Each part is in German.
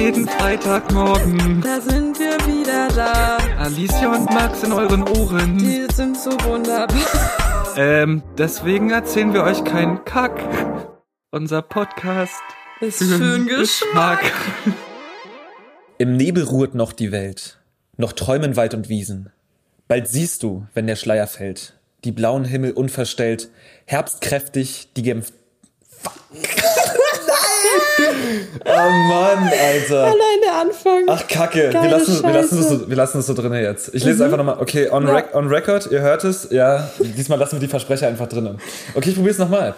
jeden Freitagmorgen. Da sind wir wieder da. Alicia und Max in euren Ohren. Die sind so wunderbar. Ähm, deswegen erzählen wir euch keinen Kack. Unser Podcast Ist für den Geschmack. Im Nebel ruht noch die Welt, noch träumen Wald und Wiesen. Bald siehst du, wenn der Schleier fällt, die blauen Himmel unverstellt, herbstkräftig, die Genf... Oh Mann, Alter. Allein der Anfang. Ach, Kacke. Wir lassen, wir, lassen das so, wir lassen das so drin jetzt. Ich lese einfach nochmal. Okay, on, Ja. rec on record, ihr hört es. Ja, diesmal lassen wir die Versprecher einfach drinnen. Okay, ich probiere es nochmal.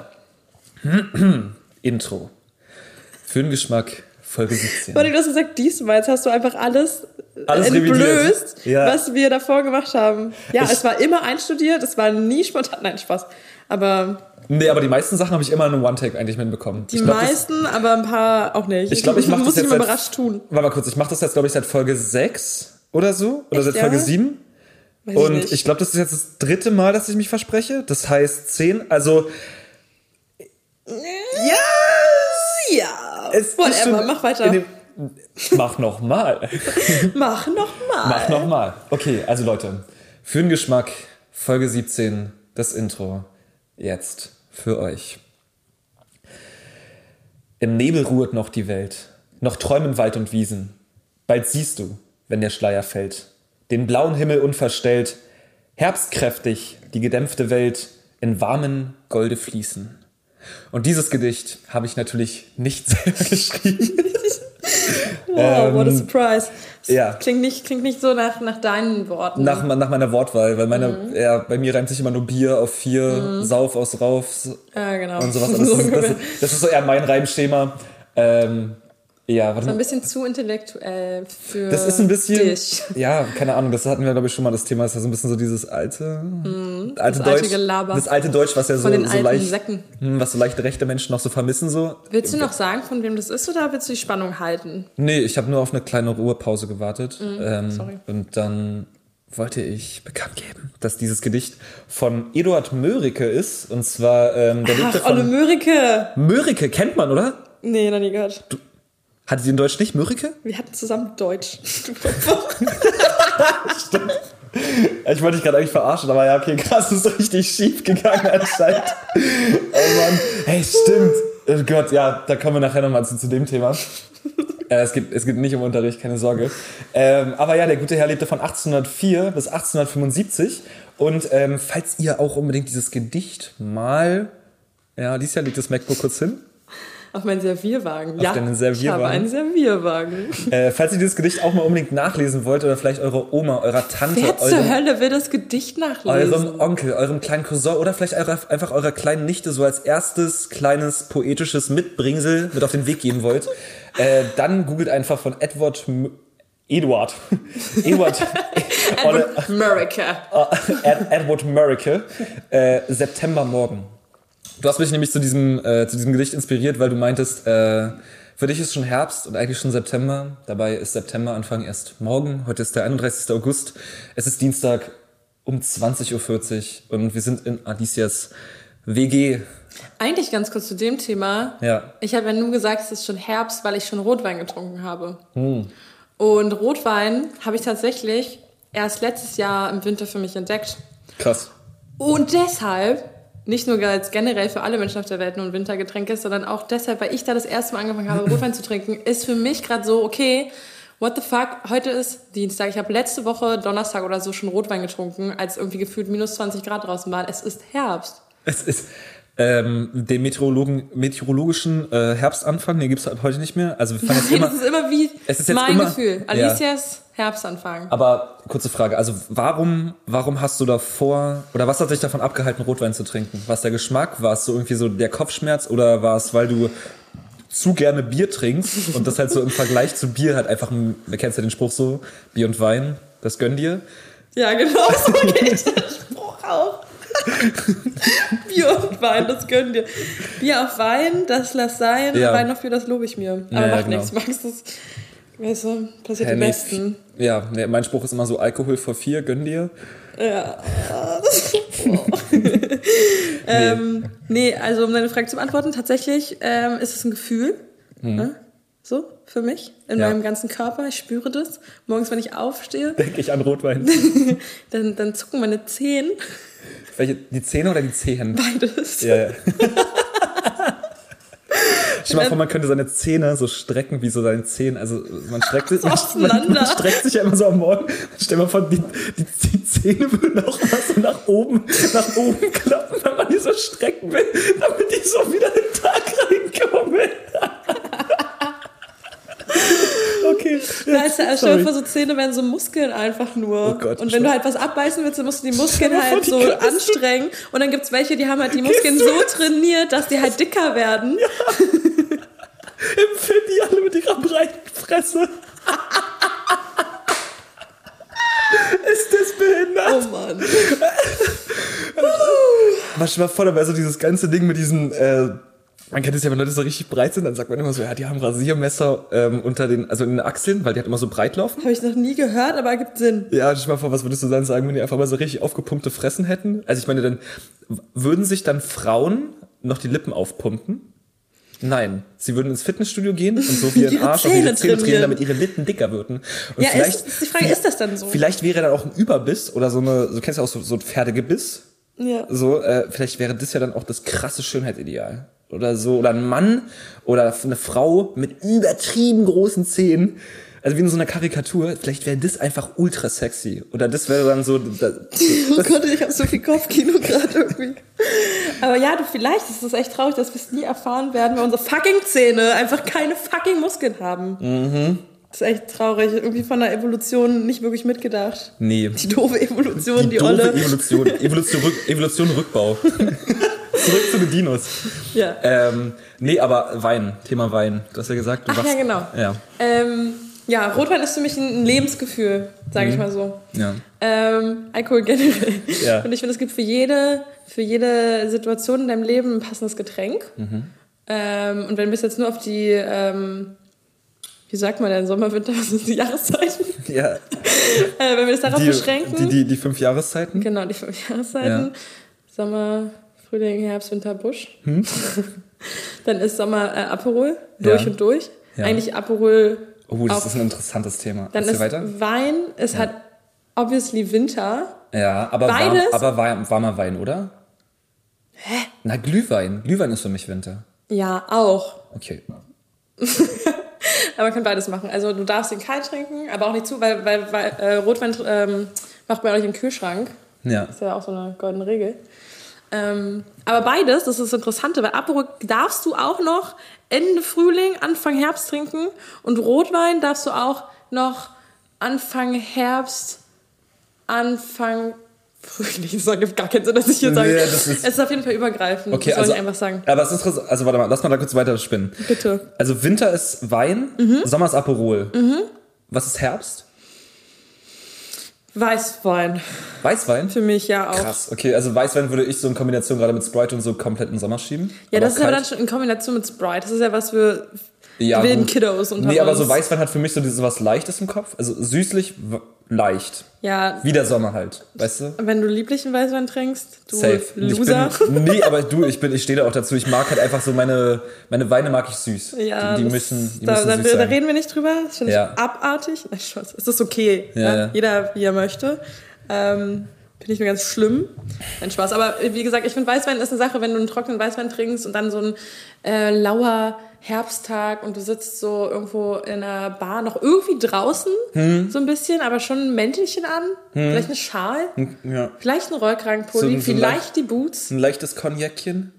Intro. Für den Geschmack, Folge 17. Warte, du hast gesagt, diesmal, jetzt hast du einfach alles, Alles entblößt. Ja. was wir davor gemacht haben. Ja, Ich- es war immer einstudiert, es war nie spontan. Nein, Spaß. Aber Nee, aber die meisten Sachen habe ich immer in einem One-Take eigentlich mitbekommen. die ich glaub, das- meisten, aber ein paar auch nicht. Ich glaube, ich mache das muss jetzt ich seit, überrascht tun. Warte mal kurz, ich mache das jetzt, glaube ich, seit Folge 6 oder so. Oder Echt, seit Folge ja? 7. Weiß Und nicht. ich glaube, das ist jetzt das dritte Mal, dass ich mich verspreche. Das heißt 10. Also. Ja! Es whatever, mach weiter. dem- Mach noch mal. Mach noch mal. Mach noch mal. Okay, also Leute, für den Geschmack Folge 17, das Intro jetzt für euch. Im Nebel ruht noch die Welt, noch träumen Wald und Wiesen. Bald siehst du, wenn der Schleier fällt, den blauen Himmel unverstellt, herbstkräftig die gedämpfte Welt in warmen Golde fließen. Und dieses Gedicht habe ich natürlich nicht selber geschrieben. Wow, what a Ähm, surprise. Das ja. Klingt nicht, klingt nicht so nach, nach deinen Worten. Nach, nach meiner Wortwahl, weil meine, Mhm. ja, bei mir reimt sich immer nur Bier auf vier, Sauf aus Rauf ja, genau. und sowas. Das, So ist, das, das ist so eher mein Reimschema. Ähm, ja, warte So ein mal. bisschen zu intellektuell für Das ist ein bisschen, dich. ja, keine Ahnung, das hatten wir, glaube ich, schon mal das Thema. Das ist ja so ein bisschen so dieses alte, alte Mhm. das Deutsch. alte Gelaber. Das alte Deutsch, was ja so, so leicht, Säcken. hm, was so leicht rechte Menschen noch so vermissen, so. Willst du noch sagen, von wem das ist, oder willst du die Spannung halten? Nee, ich habe nur auf eine kleine Ruhepause gewartet. ähm, Mhm. sorry. Und dann wollte ich bekannt geben, dass dieses Gedicht von Eduard Mörike ist. Und zwar, ähm, der lebte Ach, Olle. Mörike. Mörike kennt man, oder? Nee, noch nie gehört. Hatte sie in Deutsch nicht Mörike? Wir hatten zusammen Deutsch. Ich wollte dich gerade eigentlich verarschen, aber ja, okay, krass, ist richtig schief gegangen anscheinend. oh Mann. Hey, stimmt. Oh Gott, ja, da kommen wir nachher nochmal zu, zu dem Thema. Äh, es, geht, es geht nicht um Unterricht, keine Sorge. Ähm, aber ja, der gute Herr lebte von 1804 bis 1875. Und ähm, falls ihr auch unbedingt dieses Gedicht mal... Ja, Alicia legt das MacBook kurz hin. Auf meinen Servierwagen. ja, deinen ich Servierwagen? habe einen Servierwagen. Äh, falls ihr dieses Gedicht auch mal unbedingt nachlesen wollt oder vielleicht eure Oma, eurer Tante, Wer zur eurem, Hölle will das Gedicht nachlesen? eurem Onkel, eurem kleinen Cousin oder vielleicht eure, einfach eurer kleinen Nichte so als erstes kleines poetisches Mitbringsel mit auf den Weg geben wollt, äh, dann googelt einfach von Edward M Eduard. Eduard. Edward Mörike. Ed, Edward Murike, äh, Septembermorgen. Du hast mich nämlich zu diesem, äh, zu diesem Gedicht inspiriert, weil du meintest, äh, für dich ist schon Herbst und eigentlich schon September. Dabei ist September Anfang erst morgen. Heute ist der 31. August. Es ist Dienstag um 20.40 Uhr und wir sind in Alicias WG. Eigentlich ganz kurz zu dem Thema. Ja. Ich habe ja nur gesagt, es ist schon Herbst, weil ich schon Rotwein getrunken habe. Hm. Und Rotwein habe ich tatsächlich erst letztes Jahr im Winter für mich entdeckt. Krass. Und deshalb, nicht nur als generell für alle Menschen auf der Welt nur ein Wintergetränk ist, sondern auch deshalb, weil ich da das erste Mal angefangen habe, Rotwein zu trinken, ist für mich gerade so, okay, what the fuck, heute ist Dienstag. Ich habe letzte Woche Donnerstag oder so schon Rotwein getrunken, als irgendwie gefühlt minus 20 Grad draußen waren. Es ist Herbst. Es ist ähm, den Meteorologen, meteorologischen äh, Herbstanfang, den gibt's halt heute nicht mehr. Also wir fangen jetzt immer. das ist immer wie Es ist jetzt mein immer- Gefühl. Ja. Alicias Herbstanfang. Aber kurze Frage, also warum, warum hast du davor, oder was hat dich davon abgehalten, Rotwein zu trinken? War es der Geschmack? War es so irgendwie so der Kopfschmerz? Oder war es, weil du zu gerne Bier trinkst und das halt so im Vergleich zu Bier halt einfach, ein- du kennst ja den Spruch so, Bier und Wein, das gönn dir. Ja, genau, so geht auch. Bier und Wein, das gönnen dir. Bier auf Wein, das lass sein. Ja. Wein auf Bier, das lobe ich mir. Aber Ja, macht genau. nichts, Max, das weißt du, passiert am nee, besten. Ja, nee, mein Spruch ist immer so, Alkohol vor vier, gönn dir. Ja. Das, ähm, nee, also um deine Frage zu beantworten, tatsächlich ähm, ist es ein Gefühl. Hm. Ne? So, für mich, in Ja. meinem ganzen Körper. Ich spüre das. Morgens, wenn ich aufstehe, Denke ich an Rotwein. dann, dann zucken meine Zehen. Welche, die Zähne oder die Zehen? Beides. Ja, ja. Stell dir mal vor, man könnte seine Zähne so strecken wie so seine Zehen. Also man streckt sich, man, man, man streckt sich ja immer so am Morgen. Stell dir mal vor, die, die, die Zähne würden auch mal so nach oben, nach oben klappen, wenn man die so strecken will, damit die so wieder in den Tag reinkommen. Okay. Ist ja, stell dir vor, so Zähne wären so Muskeln einfach nur. Oh Gott, und wenn du halt was abbeißen willst, dann musst du die Muskeln halt so du- anstrengen. Und dann gibt's welche, die haben halt die Muskeln du so trainiert, dass die halt dicker werden. Empfinden die alle mit ihrer breiten Fresse. Ist das behindert? Oh Mann. Aber stell dir mal vor, da wäre so dieses ganze Ding mit diesen, äh, man kennt es ja, wenn Leute so richtig breit sind, dann sagt man immer so, ja, die haben Rasiermesser ähm, unter den, also in den Achseln, weil die halt immer so breit laufen. Habe ich noch nie gehört, aber ergibt Sinn. Ja, stell dir mal vor, was würdest du dann sagen, wenn die einfach mal so richtig aufgepumpte Fressen hätten? Also ich meine, dann würden sich dann Frauen noch die Lippen aufpumpen? Nein, sie würden ins Fitnessstudio gehen und so wie ihren Ihre Arsch auf ihre Zähne Zähne trainieren, damit ihre Lippen dicker würden. Und Ja, ist, ist die Frage, ist das dann so? Vielleicht wäre dann auch ein Überbiss oder so eine, du kennst ja auch so, so ein Pferdegebiss. Ja. So, äh, vielleicht wäre das ja dann auch das krasse Schönheitsideal. Oder so, oder ein Mann oder eine Frau mit übertrieben großen Zähnen. Also wie in so einer Karikatur. Vielleicht wäre das einfach ultra sexy. Oder das wäre dann so. Da, Oh Gott, ich habe so viel Kopfkino gerade irgendwie. Aber ja, du, vielleicht ist es echt traurig, dass wir es nie erfahren werden, weil unsere fucking Zähne einfach keine fucking Muskeln haben. Mhm. Das ist echt traurig. Irgendwie von der Evolution nicht wirklich mitgedacht. nee. Die doofe Evolution, die, Die doofe Olle. Evolution. Evolution, Rück, Evolution Rückbau. Zurück zu den Dinos. Ja. Ähm, nee, aber Wein. Thema Wein. Du hast ja gesagt, du Ach ja, wachst- genau. Ja. Ähm, ja, Rotwein ist für mich ein Lebensgefühl, sage Mhm. ich mal so. Ja. Ähm, Alkohol generell. Ja. Und ich finde, es gibt für jede, für jede Situation in deinem Leben ein passendes Getränk. Mhm. Ähm, und wenn wir es jetzt nur auf die, ähm, wie sagt man denn, Sommer, Winter, was sind die Jahreszeiten? ja. äh, wenn wir das darauf Die, beschränken. die, die, die fünf Jahreszeiten. Genau, die fünf Jahreszeiten. Sommer, Frühling, Herbst, Winter, Busch. Dann ist Sommer äh, Aperol, durch Hm? Ja. und durch. Ja. Eigentlich Aperol. Oh, das auch- ist ein interessantes Thema. Dann ist weiter. Wein, es hat obviously Winter. Ja, aber, warm, aber warm, warmer Wein, oder? Hä? Na, Glühwein. Glühwein ist für mich Winter. Ja, auch. Okay. Aber man kann beides machen. Also du darfst ihn kalt trinken, aber auch nicht zu, weil, weil, weil äh, Rotwein ähm, macht man auch nicht im Kühlschrank. Ja. Das ist ja auch so eine goldene Regel. Ähm, aber beides, das ist das Interessante, weil Aperol darfst du auch noch Ende Frühling, Anfang Herbst trinken und Rotwein darfst du auch noch Anfang Herbst, Anfang Frühling. Das ergibt gar keinen Sinn, dass ich hier Nee, sage. das ist- es ist auf jeden Fall übergreifend. Okay, das soll also, ich einfach sagen. Aber es ist interessant. Also warte mal, lass mal da kurz weiter spinnen. Bitte. Also Winter ist Wein, Sommer ist Aperol. Was ist Herbst? Weißwein. Weißwein? Für mich ja auch. Krass, okay, also Weißwein würde ich so in Kombination gerade mit Sprite und so komplett in den Sommer schieben. Ja, das ist aber dann kalt. schon in Kombination mit Sprite. Das ist ja was für ja, wilden. Kiddos unter Nee, aber so Weißwein hat für mich so dieses was Leichtes im Kopf. Also süßlich, leicht. Ja, Wie der Sommer halt, weißt du? wenn du lieblichen Weißwein trinkst, du Safe. Loser. Bin, nee, aber du, ich bin, ich stehe da auch dazu. Ich mag halt einfach so meine, meine Weine mag ich süß. ja, die, die müssen, die da, müssen da, süß da sein. reden wir nicht drüber. Das finde Ja. ich abartig. Nein, Spaß. Es ist okay. Ja, Ja, ja. Jeder, wie er möchte. Ähm, Finde ich nur ganz schlimm. Nein, Spaß. Aber wie gesagt, ich finde, Weißwein ist eine Sache, wenn du einen trockenen Weißwein trinkst und dann so ein äh, lauer Herbsttag und du sitzt so irgendwo in einer Bar noch irgendwie draußen, Hm. so ein bisschen, aber schon ein Mäntelchen an, vielleicht eine Schal, ja. vielleicht ein Rollkragenpulli, So so vielleicht leicht- die Boots Ein leichtes Cognacchen.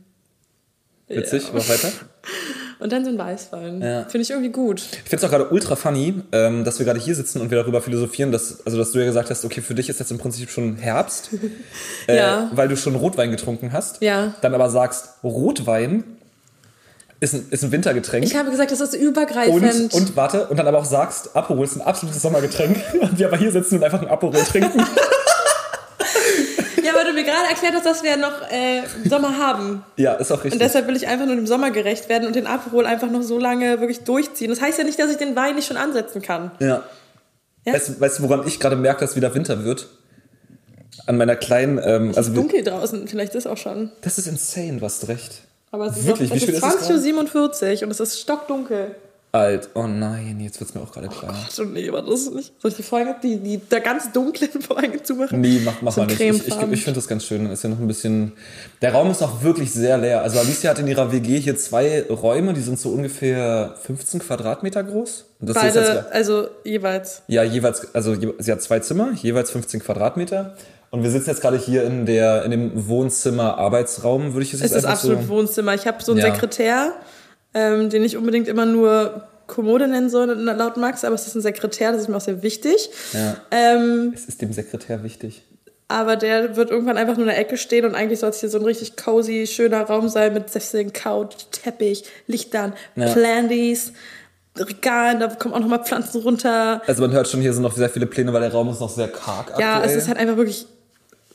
Witzig, mach weiter. und dann so ein Weißwein. Ja. Finde ich irgendwie gut. Ich finde es auch gerade ultra funny, ähm, dass wir gerade hier sitzen und wir darüber philosophieren, dass, also dass du ja gesagt hast, okay, für dich ist jetzt im Prinzip schon Herbst, äh, Ja. weil du schon Rotwein getrunken hast. Ja. Dann aber sagst, Rotwein ist ein, ist ein Wintergetränk. Ich habe gesagt, das ist übergreifend. und, und warte, und dann aber auch sagst, Aperol ist ein absolutes Sommergetränk. Und wir aber hier sitzen und einfach ein Aperol trinken. Ja, weil du mir gerade erklärt hast, dass wir noch äh, Sommer haben. ja, ist auch richtig. Und deshalb will ich einfach nur dem Sommer gerecht werden und den Aperol einfach noch so lange wirklich durchziehen. Das heißt ja nicht, dass ich den Wein nicht schon ansetzen kann. ja. Ja? Weißt, du- weißt du, woran ich gerade merke, dass wieder Winter wird? An meiner kleinen, ähm, also Dunkel draußen, vielleicht ist auch schon. das ist insane, du hast recht. Aber es ist, Wirklich? noch, es ist ist es 20.47 Uhr und es ist stockdunkel. Alt. Oh nein, jetzt wird's mir auch gerade klar. Ach, nee, aber das ist nicht. Soll ich die Vorhänge, die, die der ganz dunklen Vorhänge zumachen? Nee, mach, mach So mal nicht. Ich, ich, ich finde das ganz schön. Ist ja noch ein bisschen. Der Raum ist auch wirklich sehr leer. Also Alicia hat in ihrer WG hier zwei Räume, die sind so ungefähr 15 Quadratmeter groß. Beide, also jeweils. ja, jeweils, also sie hat zwei Zimmer, jeweils 15 Quadratmeter. Und wir sitzen jetzt gerade hier in der, in dem Wohnzimmer-Arbeitsraum, würde ich es jetzt Es ist absolut so. Wohnzimmer. Ich habe so einen Ja. Sekretär, ähm, den ich unbedingt immer nur Kommode nennen soll, laut Max, aber es ist ein Sekretär, das ist mir auch sehr wichtig. Ja. Ähm, Es ist dem Sekretär wichtig. aber der wird irgendwann einfach nur in der Ecke stehen und eigentlich soll es hier so ein richtig cozy, schöner Raum sein mit Sesseln, Couch, Teppich, Lichtern, Ja. Plandies, Regalen, da kommen auch nochmal Pflanzen runter. Also man hört schon, hier sind noch sehr viele Pläne, weil der Raum ist noch sehr karg Ja, aktuell. es ist halt einfach wirklich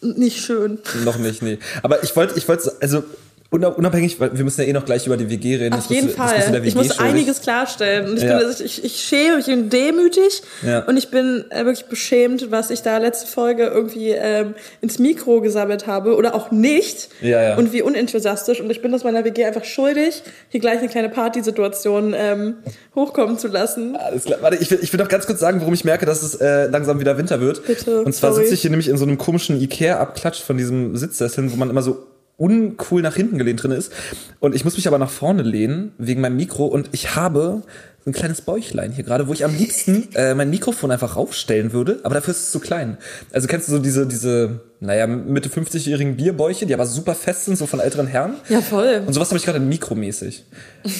nicht schön. Noch nicht, nee. Aber ich wollte, ich wollte, also unabhängig, weil wir müssen ja eh noch gleich über die WG reden. Auf Das jeden in Fall. Ich muss einiges klarstellen. Und ich, Ja. bin, ich, ich schäme mich, ich bin demütig Ja. und ich bin äh, wirklich beschämt, was ich da letzte Folge irgendwie ähm, ins Mikro gesammelt habe oder auch nicht. Ja, ja. Und wie unenthusiastisch. Und ich bin das meiner WG einfach schuldig, hier gleich eine kleine Partysituation ähm, hochkommen zu lassen. Alles klar. Warte, ich will, ich will noch ganz kurz sagen, warum ich merke, dass es äh, langsam wieder Winter wird. Bitte, Und zwar sorry. sitze ich hier nämlich in so einem komischen Ikea-Abklatsch von diesem Sitzsessel, wo man immer so uncool nach hinten gelehnt drin ist. Und ich muss mich aber nach vorne lehnen, wegen meinem Mikro. Und ich habe so ein kleines Bäuchlein hier gerade, wo ich am liebsten äh, mein Mikrofon einfach raufstellen würde, aber dafür ist es zu klein. Also kennst du so diese, diese, naja, Mitte 50-jährigen Bierbäuche, die aber super fest sind, so von älteren Herren? Ja, voll. Und sowas habe ich gerade mikromäßig.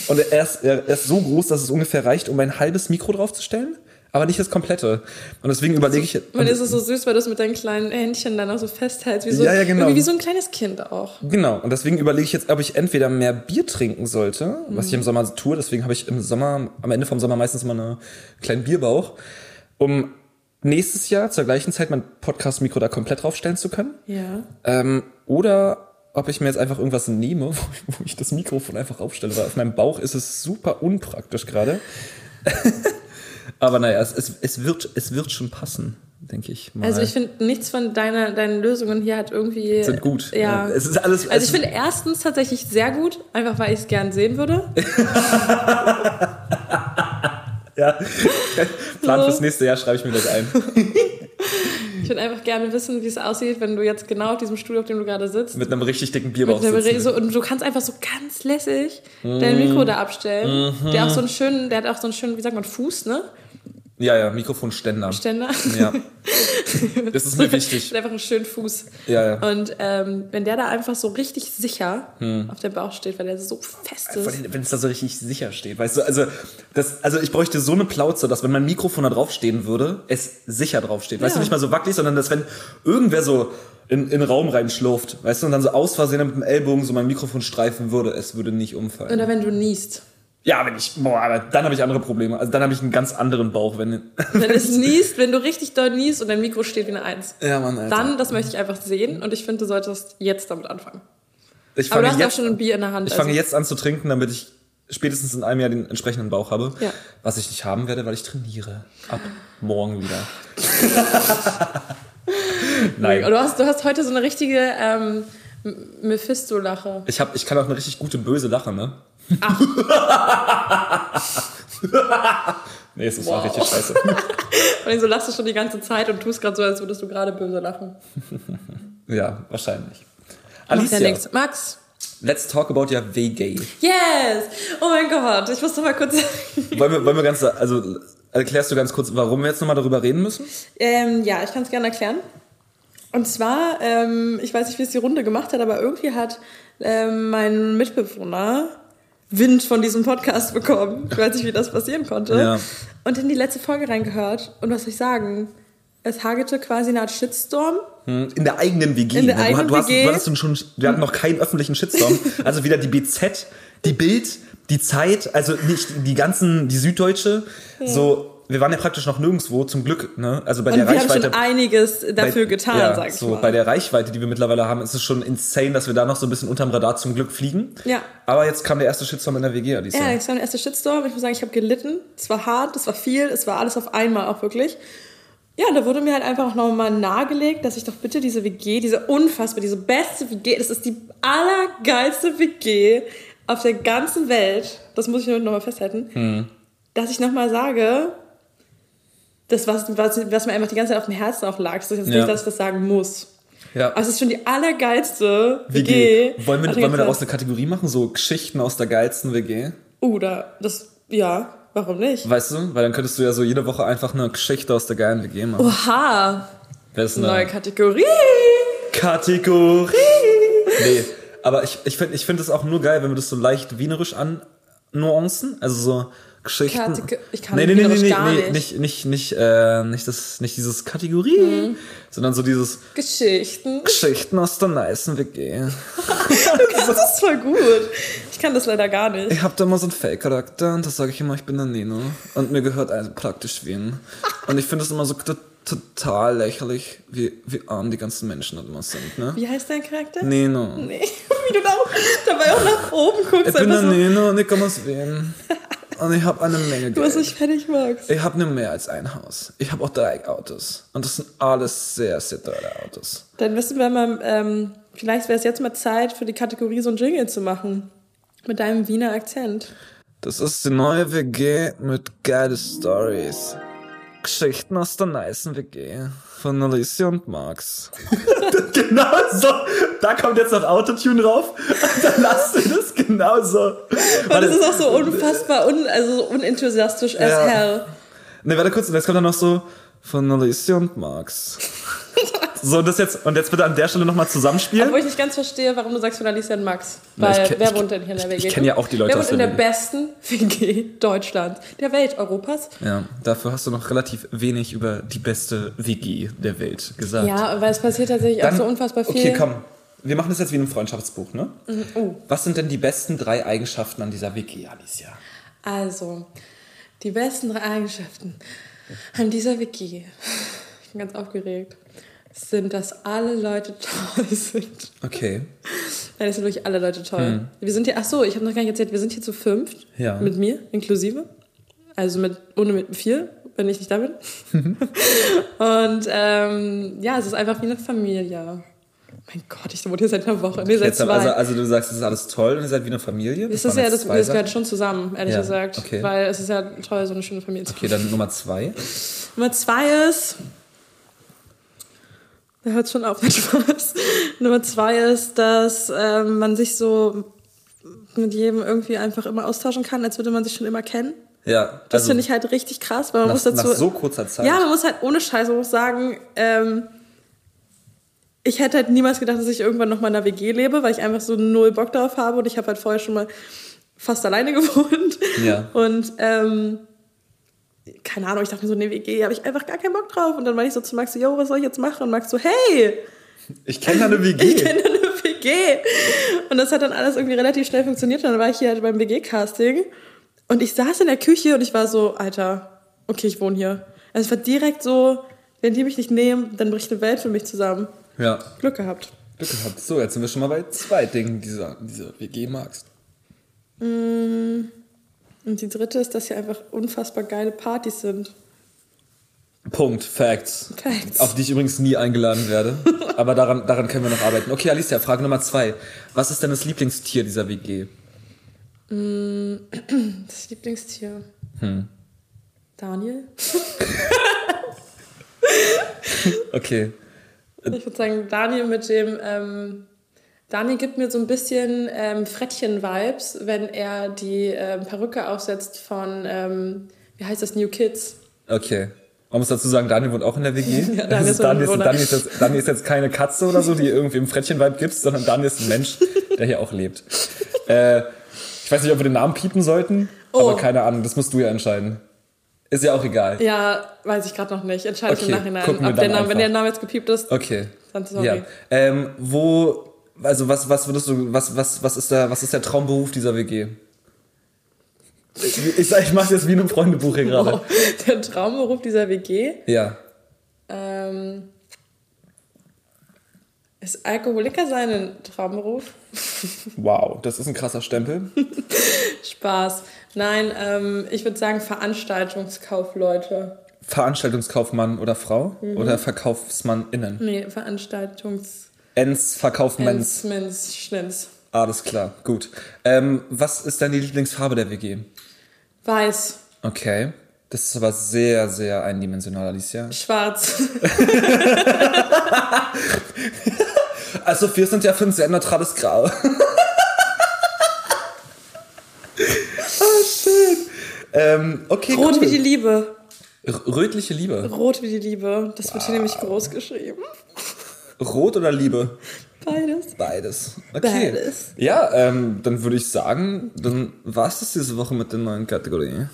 Und er ist, er ist so groß, dass es ungefähr reicht, um ein halbes Mikro draufzustellen, aber nicht das komplette. Und deswegen überlege ich. Es ist so süß, weil du es mit deinen kleinen Händchen dann auch so festhältst. Wie so, Ja, ja, genau. Wie so ein kleines Kind auch. Genau, und deswegen überlege ich jetzt, ob ich entweder mehr Bier trinken sollte, was Mhm. ich im Sommer tue, deswegen habe ich im Sommer, am Ende vom Sommer meistens mal einen kleinen Bierbauch, um nächstes Jahr zur gleichen Zeit mein Podcast-Mikro da komplett draufstellen zu können. Ja. Ähm, oder ob ich mir jetzt einfach irgendwas nehme, wo, wo ich das Mikrofon einfach aufstelle, weil auf meinem Bauch ist es super unpraktisch gerade. Aber naja, es, es, es, wird, es wird schon passen, denke ich mal. Also ich finde, nichts von deiner, deinen Lösungen hier hat irgendwie... sind gut. Ja. Es ist alles. Also ich finde erstens tatsächlich sehr gut, einfach weil ich es gern sehen würde. ja. Plan So. fürs nächste Jahr schreibe ich mir das ein. Ich würde einfach gerne wissen, wie es aussieht, wenn du jetzt genau auf diesem Stuhl, auf dem du gerade sitzt, Mit einem richtig dicken Bierbauch. Re- so, und du kannst einfach so ganz lässig dein Mikro da abstellen. Der auch so einen schönen, der hat auch so einen schönen, wie sagt man, Fuß, ne? Ja, ja, Mikrofonständer. Ständer. Ja. Das ist mir wichtig. Einfach einen schönen Fuß. Ja, ja. Und ähm, wenn der da einfach so richtig sicher auf dem Bauch steht, weil der so fest Vor ist. allem, Wenn es da so richtig sicher steht, weißt du, also, das, also ich bräuchte so eine Plauze, dass wenn mein Mikrofon da drauf stehen würde, es sicher drauf steht. Weißt Ja. du, nicht mal so wackelig, sondern dass wenn irgendwer so in, in den Raum reinschlurft, weißt du, und dann so aus Versehen mit dem Ellbogen so mein Mikrofon streifen würde, es würde nicht umfallen. Oder wenn du niest. Ja, wenn ich, boah, aber dann habe ich andere Probleme. Also dann habe ich einen ganz anderen Bauch, wenn. Wenn es niest, wenn du richtig doll niest und dein Mikro steht wie eine Eins. ja, Mann, Alter. Dann, das möchte ich einfach sehen und ich finde, du solltest jetzt damit anfangen. ich Aber fange du hast ja schon ein Bier in der Hand. ich fange also- jetzt an zu trinken, damit ich spätestens in einem Jahr den entsprechenden Bauch habe. Ja. Was ich nicht haben werde, weil ich trainiere. Ab morgen wieder. Nein. Und du hast, du hast heute so eine richtige ähm, Mephisto-Lache. Ich, hab, ich kann auch eine richtig gute böse Lache, ne? nee, es ist auch Wow. richtig scheiße. Und so lachst du schon die ganze Zeit und tust gerade so, als würdest du gerade böse lachen. Ja, wahrscheinlich. Ja Alicia, nichts. Max. let's talk about your V-Gay. Yes! Oh mein Gott, ich muss doch mal kurz. Wollen wir, wollen wir ganz, also erklärst du ganz kurz, warum wir jetzt nochmal darüber reden müssen? ähm, ja, ich kann es gerne erklären. Und zwar, ähm, ich weiß nicht, wie es die Runde gemacht hat, aber irgendwie hat ähm, mein Mitbewohner Wind von diesem Podcast bekommen. Ich weiß nicht, wie das passieren konnte. Ja. Und in die letzte Folge reingehört. Und was soll ich sagen? Es hagete quasi eine Art Shitstorm. Hm, In der eigenen WG. In der ne? du, eigenen du hast, WG. du hattest schon, wir hatten noch keinen öffentlichen Shitstorm. Also weder die BZ, die Bild, die Zeit, also nicht die ganzen, die Süddeutsche. So, wir waren ja praktisch noch nirgendwo, zum Glück. Ne? Also bei Und der wir haben Reichweite. schon einiges dafür bei, getan, ja, sag ich so, mal. Bei der Reichweite, die wir mittlerweile haben, ist es schon insane, dass wir da noch so ein bisschen unterm Radar zum Glück fliegen. Ja. Aber jetzt kam der erste Shitstorm in der WG, Alicia. Ja, das war der erste Shitstorm. Ich muss sagen, ich habe gelitten. Es war hart, es war viel, es war alles auf einmal auch wirklich. Ja, da wurde mir halt einfach auch nochmal nahegelegt, dass ich doch bitte diese WG, diese unfassbar, diese beste WG, das ist die allergeilste WG auf der ganzen Welt, das muss ich nur nochmal festhalten, dass ich nochmal sage, das, was, was, was mir einfach die ganze Zeit auf dem Herzen auch lag, das ist jetzt Ja. nicht, dass ich das sagen muss. Ja. Aber es ist schon die allergeilste WG. WG. Wollen wir, wollen wir daraus eine Kategorie machen? So Geschichten aus der geilsten WG? Oh, da, das, ja, warum nicht? Weißt du? Weil dann könntest du ja so jede Woche einfach eine Geschichte aus der geilen WG machen. Oha, eine neue Kategorie. Kategorie? Nee, aber ich, ich finde ich find es auch nur geil, wenn wir das so leicht wienerisch annuancen. Also so Geschichten. Kateg- ich kann nee, nee, nee, nee, gar nee, nicht. nicht, nicht, nicht, äh, nicht, das, nicht dieses Kategorie, Mhm. sondern so dieses Geschichten. Geschichten aus der nicen WG. Das ist voll gut. Ich kann das leider gar nicht. Ich hab da immer so einen Fake-Charakter und das sage ich immer, ich bin der Nino. Und mir gehört also praktisch Wien. Und ich finde es immer so to- total lächerlich, wie, wie arm die ganzen Menschen dort immer sind, ne? Wie heißt dein Charakter? Nino. Nee, wie du da auch dabei auch nach oben guckst. Ich bin der so, Nino und ich komme aus Wien. Und ich habe eine Menge du was Geld. nicht fertig magst. Ich habe nur mehr als ein Haus. Ich habe auch drei Autos. Und das sind alles sehr, sehr teure Autos. Dann müssen wir mal, ähm, vielleicht wäre es jetzt mal Zeit für die Kategorie so ein Jingle zu machen. Mit deinem Wiener Akzent. Das ist die neue WG mit geile Stories. Geschichten aus der nicen WG. Von Alicia und Max. genau so. Da kommt jetzt noch Autotune drauf. Und dann lasst ihr das genau so. Und das ist auch so unfassbar, un, also so unenthusiastisch as Ja. hell. Ne, warte kurz, und jetzt kommt dann noch so von Alicia und Max. So, und das jetzt, und jetzt bitte an der Stelle nochmal zusammenspielen. Obwohl ich nicht ganz verstehe, warum du sagst von Alicia und Max. Na, Weil, ich kenn- wer wohnt denn hier in der WG? ich kenn ja auch die Leute Wer wohnt in der der WG. besten WG Deutschlands, der Welt, Europas? Ja, dafür hast du noch relativ wenig über die beste WG der Welt gesagt. Ja, weil es passiert tatsächlich auch so unfassbar viel. Okay, komm. Wir machen das jetzt wie in einem Freundschaftsbuch, ne? Oh. Was sind denn die besten drei Eigenschaften an dieser WG, Alicia? Also, die besten drei Eigenschaften an dieser WG, ich bin ganz aufgeregt, sind, dass alle Leute toll sind. Okay. Nein, das sind wirklich alle Leute toll. Wir sind hier, ach so, ich habe noch gar nicht erzählt, wir sind hier zu fünft. Ja. Mit mir, inklusive. Also mit, ohne mit vier, wenn ich nicht da bin. Und ähm, ja, es ist einfach wie eine Familie. Mein Gott, ich wohne hier seit einer Woche. Nee, seit Jetzt, zwei. also, also du sagst, es ist alles toll und ihr seid wie eine Familie? das waren ist ja, das, das gehört schon zusammen, ehrlich Ja, gesagt. okay. Weil es ist ja toll, so eine schöne Familie zu Okay, dann Nummer zwei. Nummer zwei ist. Da hört schon auf mit Spaß. Nummer zwei ist, dass ähm, man sich so mit jedem irgendwie einfach immer austauschen kann, als würde man sich schon immer kennen. Ja, Das also finde ich halt richtig krass, weil man nach, muss dazu. nach so kurzer Zeit. ja, man muss halt ohne Scheiß, man muss sagen, ähm, ich hätte halt niemals gedacht, dass ich irgendwann noch mal in einer WG lebe, weil ich einfach so null Bock darauf habe und ich habe halt vorher schon mal fast alleine gewohnt. Ja. Und ähm, keine Ahnung, ich dachte mir so, nee, WG habe ich einfach gar keinen Bock drauf. Und dann war ich so zu Max so, yo, was soll ich jetzt machen? Und Max so, hey, Ich kenne eine WG. ich kenne eine WG. Und das hat dann alles irgendwie relativ schnell funktioniert. Und dann war ich hier halt beim WG-Casting und ich saß in der Küche und ich war so, Alter, okay, ich wohne hier. Also es war direkt so, wenn die mich nicht nehmen, dann bricht eine Welt für mich zusammen. ja, Glück gehabt. Glück gehabt. So, jetzt sind wir schon mal bei zwei Dingen dieser, dieser WG magst. Und die dritte ist, dass hier einfach unfassbar geile Partys sind. Punkt, Facts. Facts. Auf die ich übrigens nie eingeladen werde. Aber daran, daran können wir noch arbeiten. Okay, Alicia, Frage Nummer zwei. Was ist denn das Lieblingstier dieser WG? Das Lieblingstier. Daniel? Okay. Ich würde sagen, Daniel mit dem. Ähm, Daniel gibt mir so ein bisschen ähm, Frettchen-Vibes, wenn er die ähm, Perücke aufsetzt von, ähm, wie heißt das, New Kids. Okay. Man muss dazu sagen, Daniel wohnt auch in der WG. Ja, Daniel ist ist, Daniel, ist, jetzt, Daniel ist jetzt keine Katze oder so, die irgendwie im Frettchen-Vibe gibt, sondern Daniel ist ein Mensch, der hier auch lebt. Äh, ich weiß nicht, ob wir den Namen piepen sollten, Oh. aber keine Ahnung, das musst du ja entscheiden. Ist ja auch egal. Ja, weiß ich gerade noch nicht. Entscheide ich Okay, im Nachhinein. Ob der Name, wenn der Name jetzt gepiept ist, Okay. dann sorry. Ja. Ähm, wo, also was, was würdest du, was, was, was ist der, was ist der Traumberuf dieser WG? Ich, ich sag, ich mache jetzt wie in einem Freundebuch hier gerade. Oh, der Traumberuf dieser WG Ja. ähm, ist Alkoholiker sein ein Traumberuf? Wow, das ist ein krasser Stempel. Spaß. Nein, ähm, ich würde sagen Veranstaltungskaufleute. Veranstaltungskaufmann oder Frau Mhm. oder VerkaufsmannInnen? Nee, Veranstaltungs... Ens, Verkaufmens. Mens, Schnins. Alles klar, gut. Ähm, was ist deine Lieblingsfarbe der WG? Weiß. Okay. Das ist aber sehr, sehr eindimensional, Alicia. Schwarz. Also wir sind ja für ein sehr neutrales Grau. ah, schön. Ähm, okay, Rot cool. wie die Liebe. R- Rötliche Liebe. Rot wie die Liebe. Das wird hier nämlich groß geschrieben. Rot oder Liebe? Beides. Beides. Okay. Beides. Ja, ähm, dann würde ich sagen, dann war es das diese Woche mit den neuen Kategorien.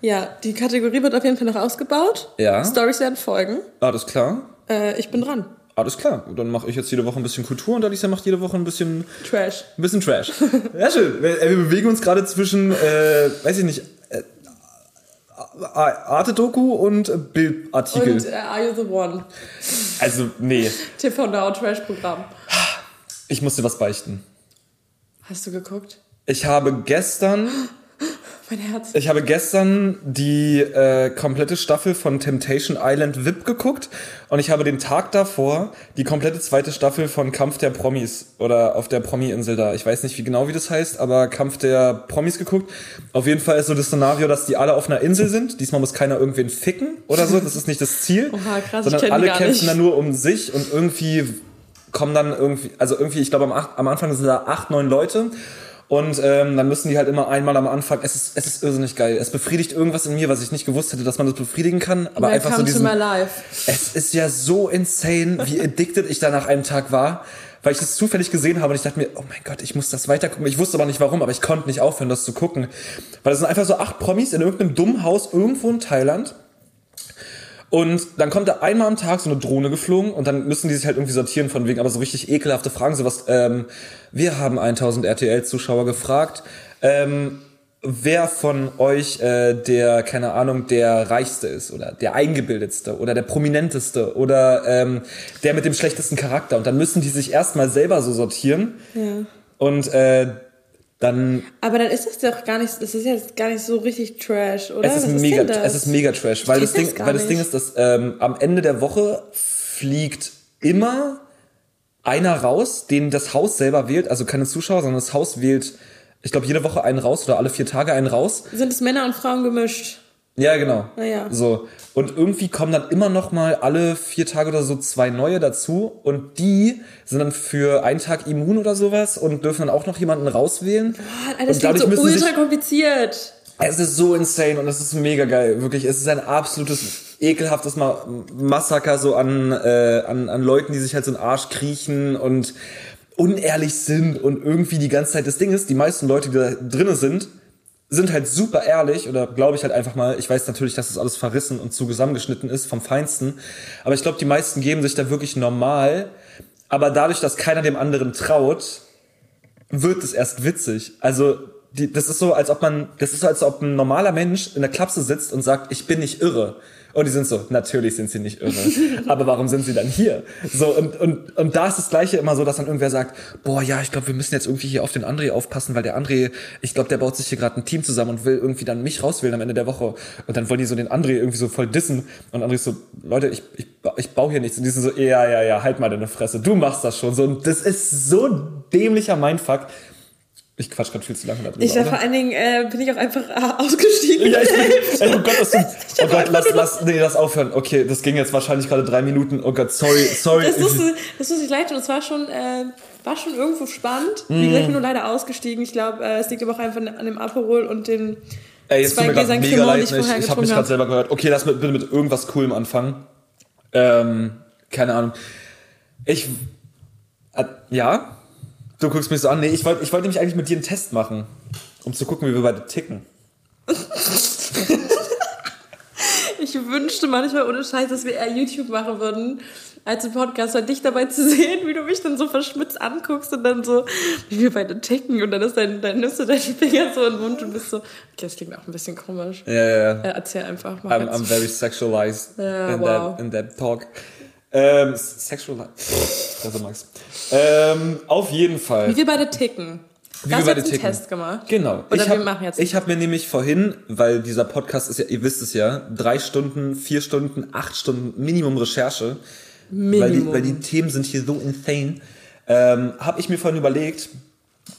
Ja, die Kategorie wird auf jeden Fall noch ausgebaut. Ja. Stories werden folgen. Alles klar. Äh, ich bin dran. Alles klar. Dann mache ich jetzt jede Woche ein bisschen Kultur und Alicia macht jede Woche ein bisschen, Trash. ein bisschen Trash. Ja, schön. Wir, äh, wir bewegen uns gerade zwischen, äh, weiß ich nicht, Arte-Doku und Bildartikel. Und äh, Are You the One? Also, nee. TV Now Trash Programm. Ich muss dir was beichten. Hast du geguckt? Ich habe gestern, Mein Herz. ich habe gestern die äh, komplette Staffel von Temptation Island VIP geguckt und ich habe den Tag davor die komplette zweite Staffel von Kampf der Promis oder auf der Promi-Insel da. Ich weiß nicht wie genau wie das heißt, aber Kampf der Promis geguckt. Auf jeden Fall ist so das Szenario, dass die alle auf einer Insel sind. Diesmal muss keiner irgendwen ficken oder so. Das ist nicht das Ziel. Oha, krass, sondern alle kämpfen dann nur um sich und irgendwie kommen dann irgendwie, also irgendwie, ich glaube am, am Anfang sind da acht, neun Leute und ähm, dann müssen die halt immer einmal am Anfang, es ist, es ist irrsinnig geil. Es befriedigt irgendwas in mir, was ich nicht gewusst hätte, dass man das befriedigen kann, aber einfach so Welcome to diesen, my life. es ist ja so insane, wie addicted ich da nach einem Tag war, weil ich das zufällig gesehen habe und ich dachte mir, oh mein Gott, ich muss das weiter gucken. Ich wusste aber nicht warum, aber ich konnte nicht aufhören, das zu gucken. Weil das sind einfach so acht Promis in irgendeinem dummen Haus irgendwo in Thailand. Und dann kommt da einmal am Tag so eine Drohne geflogen und dann müssen die sich halt irgendwie sortieren von wegen, aber so richtig ekelhafte Fragen, sowas, ähm, wir haben 1000 RTL-Zuschauer gefragt, ähm, wer von euch äh, der, keine Ahnung, der reichste ist oder der eingebildetste oder der prominenteste oder ähm, der mit dem schlechtesten Charakter. Und dann müssen die sich erstmal selber so sortieren Ja. und äh, dann Aber dann ist das doch gar nicht, das ist jetzt gar nicht so richtig Trash, oder? es ist Was mega, das? es ist mega trash, weil das Ding, das weil das Ding ist, dass ähm, am Ende der Woche fliegt immer einer raus, den das Haus selber wählt, also keine Zuschauer, sondern das Haus wählt, ich glaube jede Woche einen raus oder alle vier Tage einen raus. Sind es Männer und Frauen gemischt? Ja, genau. Na ja. So. Und irgendwie kommen dann immer noch mal alle vier Tage oder so zwei neue dazu und die sind dann für einen Tag immun oder sowas und dürfen dann auch noch jemanden rauswählen. Alter, das klingt so ultra kompliziert. es ist so insane und es ist mega geil, wirklich. Es ist ein absolutes ekelhaftes Ma Massaker so an, äh, an, an Leuten, die sich halt so einen Arsch kriechen und unehrlich sind und irgendwie die ganze Zeit das Ding ist, die meisten Leute, die da drinnen sind, sind halt super ehrlich oder glaube ich halt einfach mal, ich weiß natürlich, dass das alles verrissen und zu zusammengeschnitten ist vom Feinsten, aber ich glaube, die meisten geben sich da wirklich normal, aber dadurch, dass keiner dem anderen traut, wird es erst witzig. Also die, das ist so, als ob man, das ist so, als ob ein normaler Mensch in der Klapse sitzt und sagt, ich bin nicht irre. Und die sind so, natürlich sind sie nicht irre. Aber warum sind sie dann hier? So, und, und, und da ist das Gleiche immer so, dass dann irgendwer sagt, boah, ja, ich glaube, wir müssen jetzt irgendwie hier auf den André aufpassen, weil der André, ich glaube, der baut sich hier gerade ein Team zusammen und will irgendwie dann mich rauswählen am Ende der Woche. Und dann wollen die so den André irgendwie so voll dissen. Und André ist so, Leute, ich, ich, ich baue hier nichts. Und die sind so, ja, ja, ja, halt mal deine Fresse. Du machst das schon. So, und das ist so dämlicher Mindfuck. Ich quatsch gerade viel zu lange darüber. Ich oder? vor allen Dingen, äh, bin ich auch einfach äh, ausgestiegen. Ja, ich bin, ey, oh Gott, das sind, oh Gott, lass, lass, nee, lass aufhören. Okay, das ging jetzt wahrscheinlich gerade drei Minuten. Oh Gott, sorry, sorry. Das wusste, das ich leicht und es war schon, äh, war schon irgendwo spannend. Wie gesagt, ich bin nur leider ausgestiegen. Ich glaube, äh, es liegt aber auch einfach an dem Aperol und den Ey, jetzt zwei tut mir gerade mega leid. ich Ich, vorher ich habe mich gerade selber gehört. Okay, lass mit, bitte mit irgendwas Coolem anfangen. Ähm, keine Ahnung. Ich, äh, ja? Du guckst mich so an. Nee, ich wollte ich wollte nämlich eigentlich mit dir einen Test machen. Um zu gucken, wie wir beide ticken. Ich wünschte manchmal ohne Scheiß, dass wir eher YouTube machen würden als ein Podcast, weil dich dabei zu sehen, wie du mich dann so verschmitzt anguckst und dann so, wie wir beide ticken und dann ist dein, dann nimmst du deine Finger so in den Mund und bist so, okay, das klingt auch ein bisschen komisch. Ja, ja, ja. Äh, erzähl einfach mal. I'm. I'm very sexualized Ja, in, wow. that, in that talk. Ähm, sexualized. Also Max. Ähm, auf jeden Fall. wie wir beide ticken. Wie du wir beide jetzt einen ticken. Test gemacht. Genau. Oder ich wir hab, machen jetzt. Ich habe mir nämlich vorhin, weil dieser Podcast ist ja, ihr wisst es ja, drei Stunden, vier Stunden, acht Stunden Minimum Recherche, weil die, Minimum. weil die Themen sind hier so insane, ähm, habe ich mir vorhin überlegt,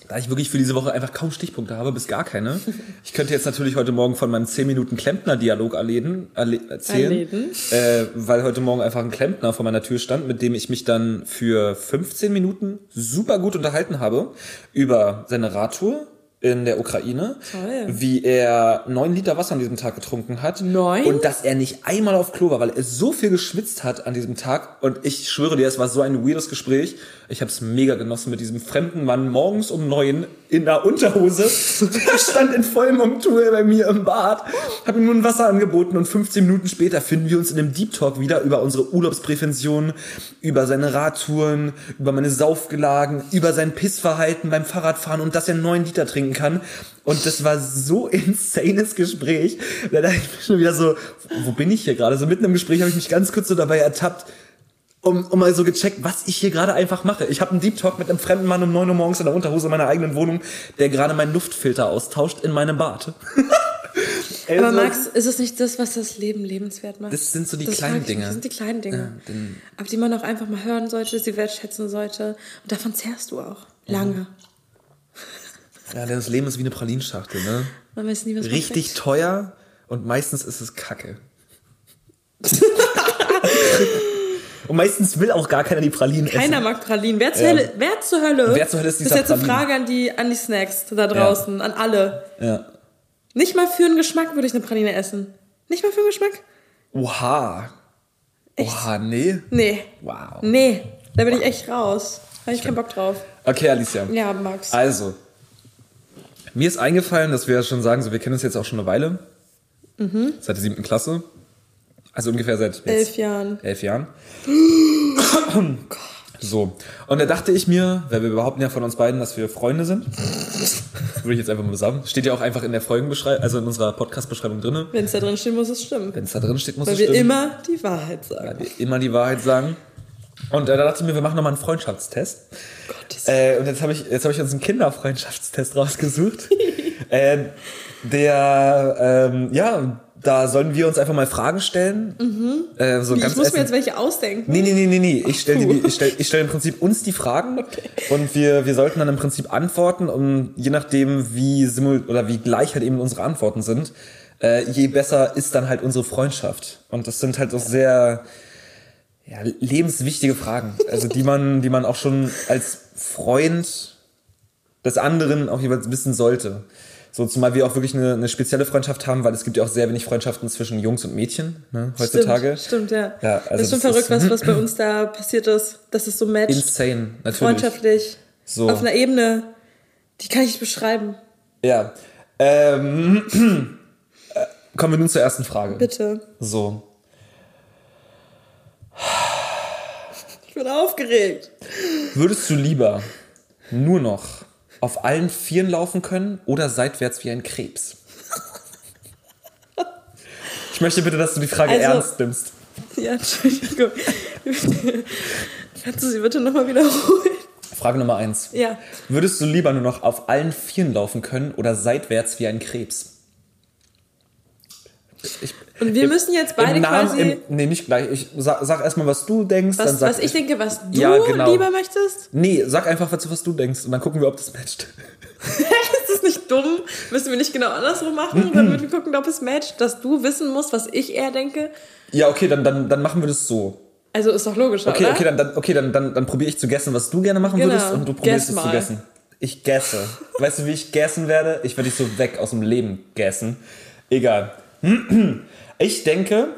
da ich wirklich für diese Woche einfach kaum Stichpunkte habe, bis gar keine. Ich könnte jetzt natürlich heute Morgen von meinem 10 Minuten Klempner-Dialog erleben, erle erzählen, Erleben. äh, weil heute Morgen einfach ein Klempner vor meiner Tür stand, mit dem ich mich dann für 15 Minuten super gut unterhalten habe über seine Radtour in der Ukraine, Toll. wie er neun Liter Wasser an diesem Tag getrunken hat Neun? und dass er nicht einmal auf Klo war, weil er so viel geschwitzt hat an diesem Tag und ich schwöre dir, es war so ein weirdes Gespräch. Ich habe es mega genossen mit diesem fremden Mann morgens um neun in der Unterhose. Der stand in vollem Montur bei mir im Bad, habe ihm nun Wasser angeboten und 15 Minuten später finden wir uns in einem Deep Talk wieder über unsere Urlaubsprävention, über seine Radtouren, über meine Saufgelagen, über sein Pissverhalten beim Fahrradfahren und dass er neun Liter trinken kann. Und das war so insanes Gespräch. Da dachte ich schon wieder so, wo bin ich hier gerade? So mitten im Gespräch habe ich mich ganz kurz so dabei ertappt, um, um mal so gecheckt, was ich hier gerade einfach mache. Ich habe einen Deep Talk mit einem fremden Mann um 9 Uhr morgens in der Unterhose meiner eigenen Wohnung, der gerade meinen Luftfilter austauscht in meinem Bad. Ey, Aber so- Max, ist es nicht das, was das Leben lebenswert macht? Das sind so die Das kleinen ich. Dinge. Das sind die kleinen Dinge. Ja, aber die man auch einfach mal hören sollte, sie wertschätzen sollte. Und davon zehrst du auch. Lange. ja, denn das Leben ist wie eine Pralinschachtel, ne? Man weiß nie, was Richtig kriegt. teuer und meistens ist es Kacke. und meistens will auch gar keiner die Pralinen Keiner essen. mag Pralinen. Wer zur, Ja. Hölle, wer zur Hölle? Wer zur Hölle ist Das ist jetzt eine? Frage an die, an die Snacks da draußen, an alle. Ja. Nicht mal für einen Geschmack würde ich eine Praline essen. Nicht mal für einen Geschmack? Oha. Oha, nee. Nee. Wow. Nee. Da bin ich echt raus. Da habe ich keinen Bock drauf. Okay, Alicia. Ja, Max. Also, mir ist eingefallen, dass wir ja schon sagen, so, wir kennen uns jetzt auch schon eine Weile. Seit der siebten Klasse. Also ungefähr seit Elf Jahren. elf Jahren. So. Und da dachte ich mir, weil wir behaupten ja von uns beiden, dass wir Freunde sind. Würde ich jetzt einfach mal sagen. Steht ja auch einfach in der Folgenbeschreibung, also in unserer Podcast-Beschreibung drin. Wenn es da drin steht, muss es stimmen. Wenn es da drin steht, muss Weil es wir stimmen. immer die Wahrheit sagen. Weil wir immer die Wahrheit sagen. Und äh, da dachte ich mir, wir machen nochmal einen Freundschaftstest. Gottes Äh, und jetzt habe ich, jetzt hab ich uns einen Kinderfreundschaftstest rausgesucht. äh, der, ähm, ja, da sollen wir uns einfach mal Fragen stellen. Äh, so ich muss mir essen- jetzt welche ausdenken. Nee, nee, nee, nee, nee. Ich stelle ich stell, ich stell im Prinzip uns die Fragen und wir, wir sollten dann im Prinzip antworten und je nachdem, wie simul oder wie gleich halt eben unsere Antworten sind, äh, je besser ist dann halt unsere Freundschaft. Und das sind halt auch sehr ja, lebenswichtige Fragen, also die man, die man auch schon als Freund des anderen auch jeweils wissen sollte. So, zumal wir auch wirklich eine, eine spezielle Freundschaft haben, weil es gibt ja auch sehr wenig Freundschaften zwischen Jungs und Mädchen ne, heutzutage. Stimmt, stimmt ja. Ja, also das ist schon das verrückt, ist- was, was bei uns da passiert ist. Das ist so matcht. Insane, natürlich. freundschaftlich. So. Auf einer Ebene, die kann ich nicht beschreiben. Ja. Ähm, äh, kommen wir nun zur ersten Frage. Bitte. So. Ich bin aufgeregt. Würdest du lieber nur noch auf allen Vieren laufen können oder seitwärts wie ein Krebs? Ich möchte bitte, dass du die Frage Also- ernst nimmst. Ja, Entschuldigung. Kannst du sie bitte nochmal wiederholen? Frage Nummer eins. Ja. Würdest du lieber nur noch auf allen Vieren laufen können oder seitwärts wie ein Krebs? Ich, Und wir müssen jetzt beide Im Namen, quasi. im, nee, nicht gleich. Ich sag, sag erstmal, was du denkst. dann was, sag was ich denke, was du Ja, genau. lieber möchtest? Nee, sag einfach, was, was du denkst und dann gucken wir, ob das matcht. Ist das nicht dumm? Müssen wir nicht genau andersrum machen, damit wir gucken, ob es matcht, dass du wissen musst, was ich eher denke? Ja, okay, dann, dann, dann machen wir das so. Also ist doch logisch, Okay, oder? okay, dann, dann, okay, dann, dann, dann probiere ich zu guessen, was du gerne machen Genau. würdest und du probierst Guess es zu mal. gessen. Ich gesse. Weißt du, wie ich gessen werde? Ich werde dich so weg aus dem Leben gessen. Egal. Ich denke,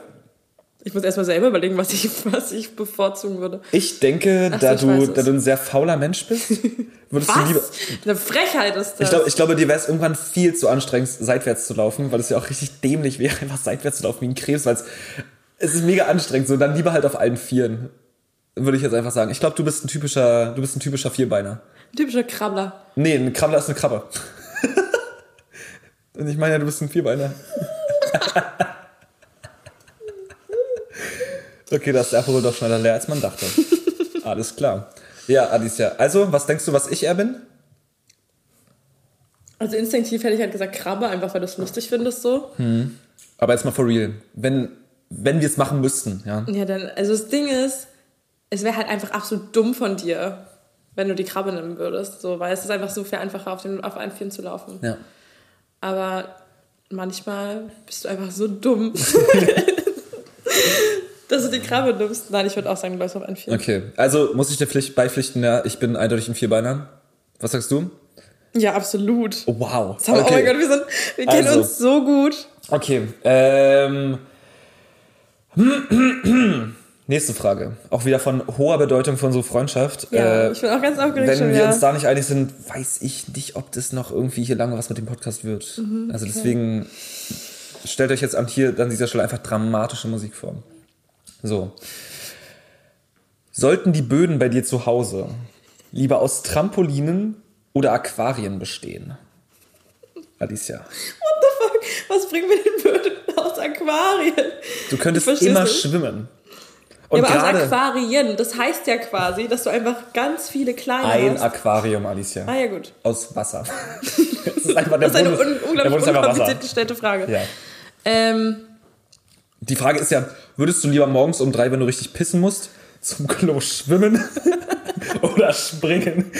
Ich muss erstmal selber überlegen, was ich, was ich bevorzugen würde. ich denke, Ach so, da, weiß du, da du ein sehr fauler Mensch bist, würdest du lieber. Was? Eine Frechheit ist das. Ich glaube, ich glaube, dir wäre es irgendwann viel zu anstrengend, seitwärts zu laufen, weil es ja auch richtig dämlich wäre, einfach seitwärts zu laufen wie ein Krebs, weil es, es ist mega anstrengend. So, dann lieber halt auf allen Vieren. Würde ich jetzt einfach sagen. Ich glaube, du bist ein typischer, du bist ein typischer Vierbeiner. Ein typischer Krabbler. Nee, ein Krabbler ist eine Krabbe. Und ich meine ja, du bist ein Vierbeiner. Okay, das ist der Aperol doch schneller leer, als man dachte. Alles klar. Ja, Alicia. Also, was denkst du, was ich eher bin? Also instinktiv hätte ich halt gesagt Krabbe, einfach weil du es lustig findest so. Aber jetzt mal for real. Wenn, wenn wir es machen müssten, ja. Ja, dann, also das Ding ist, es wäre halt einfach absolut dumm von dir, wenn du die Krabbe nehmen würdest. So, weil es ist einfach so viel einfacher, auf, den, auf einen Vieren zu laufen. Ja. Aber manchmal bist du einfach so dumm, dass du die Krabbe nimmst. Nein, ich würde auch sagen, du läufst auf einen Vieren. Okay, also muss ich dir Pflicht beipflichten, ja, ich bin eindeutig ein Vierbeiner. Was sagst du? Ja, absolut. Oh, wow. Sag mal, Oh mein Gott, wir, sind, wir kennen Also. uns so gut. Okay, ähm. Nächste Frage. Auch wieder von hoher Bedeutung für unsere Freundschaft. Ja, Äh, ich bin auch ganz aufgeregt wenn schon wir wieder. uns da nicht einig sind, weiß ich nicht, ob das noch irgendwie hier lange was mit dem Podcast wird. Mhm, also deswegen stellt euch jetzt an hier an dieser Stelle einfach dramatische Musik vor. So. Sollten die Böden bei dir zu Hause lieber aus Trampolinen oder Aquarien bestehen? Alicia. What the fuck? Was bringen wir den Böden aus Aquarien? Du könntest immer nicht. schwimmen. Und ja, aber aus Aquarien, das heißt ja quasi, dass du einfach ganz viele kleine ein hast. Aquarium, Alicia. Ah ja, gut. Aus Wasser. das ist einfach der Das ist eine Bundes- un unglaublich Bundes- einfach unkompliziert Wasser. gestellte Frage. Ja. Ähm, Die Frage ist ja, würdest du lieber morgens um drei, wenn du richtig pissen musst, zum Klo schwimmen oder springen?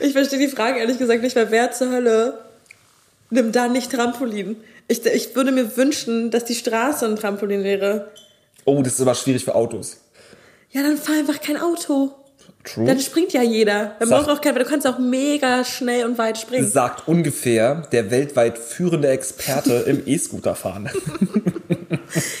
ich verstehe die Frage ehrlich gesagt nicht, weil wer zur Hölle nimmt da nicht Trampolin? Ich, ich würde mir wünschen, dass die Straße ein Trampolin wäre. Oh, das ist aber schwierig für Autos. Ja, dann fahr einfach kein Auto. True. Dann springt ja jeder. Dann braucht auch kein, weil du kannst auch mega schnell und weit springen. sagt ungefähr der weltweit führende Experte im E-Scooter fahren.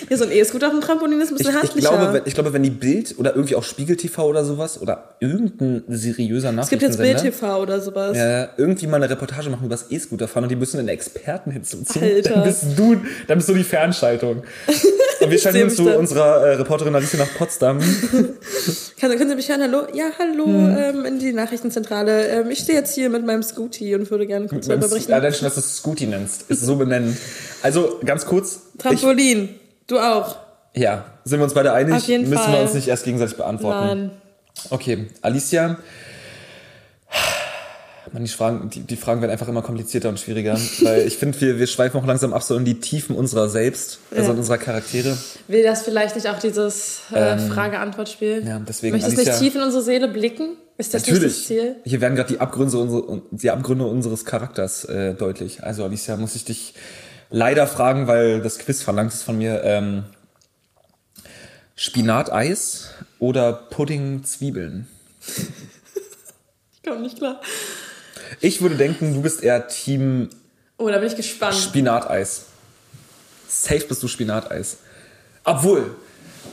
Ja, so ein E-Scooter auf dem Trampolin ist ein Ich, bisschen ich, handlicher. glaube, wenn, ich glaube, wenn die Bild oder irgendwie auch Spiegel TV oder sowas oder irgendein seriöser es gibt jetzt Nachrichtensender Bild-TV oder sowas. äh, irgendwie mal eine Reportage machen über das E-Scooter fahren und die müssen einen Experten hinzuziehen. Alter. Dann bist du, dann bist du die Fernschaltung. Und wir schalten uns zu unserer äh, Reporterin Alicia nach Potsdam. Kann, können Sie mich hören? Hallo? Ja, hallo, Hm. ähm, in die Nachrichtenzentrale. Ähm, ich stehe jetzt hier mit meinem Scooty und würde gerne kurz darüber berichten. Allein schon, dass du es Scooty nennst, ist so benennend. Also ganz kurz. Ich, Trampolin. Du auch. ja, sind wir uns beide einig? Auf jeden Müssen Fall. wir uns nicht erst gegenseitig beantworten. Nein. Okay, Alicia. Mann, die Fragen, die, die Fragen werden einfach immer komplizierter und schwieriger, weil ich finde, wir, wir schweifen auch langsam ab so in die Tiefen unserer selbst, also Ja. in unserer Charaktere. Will das vielleicht nicht auch dieses äh, Frage-Antwort-Spiel? Ähm, ja, deswegen, Möchtest du nicht tief in unsere Seele blicken? Ist das nicht das Natürlich. Ziel? Hier werden gerade die Abgründe, unsere, die Abgründe unseres Charakters äh, deutlich. Also Alicia, muss ich dich leider fragen, weil das Quiz verlangt es von mir. Ähm, Spinateis oder Pudding-Zwiebeln? Ich komme nicht klar. Ich würde denken, du bist eher Team Oh, da bin ich gespannt. Spinateis. Safe bist du Spinateis. Obwohl.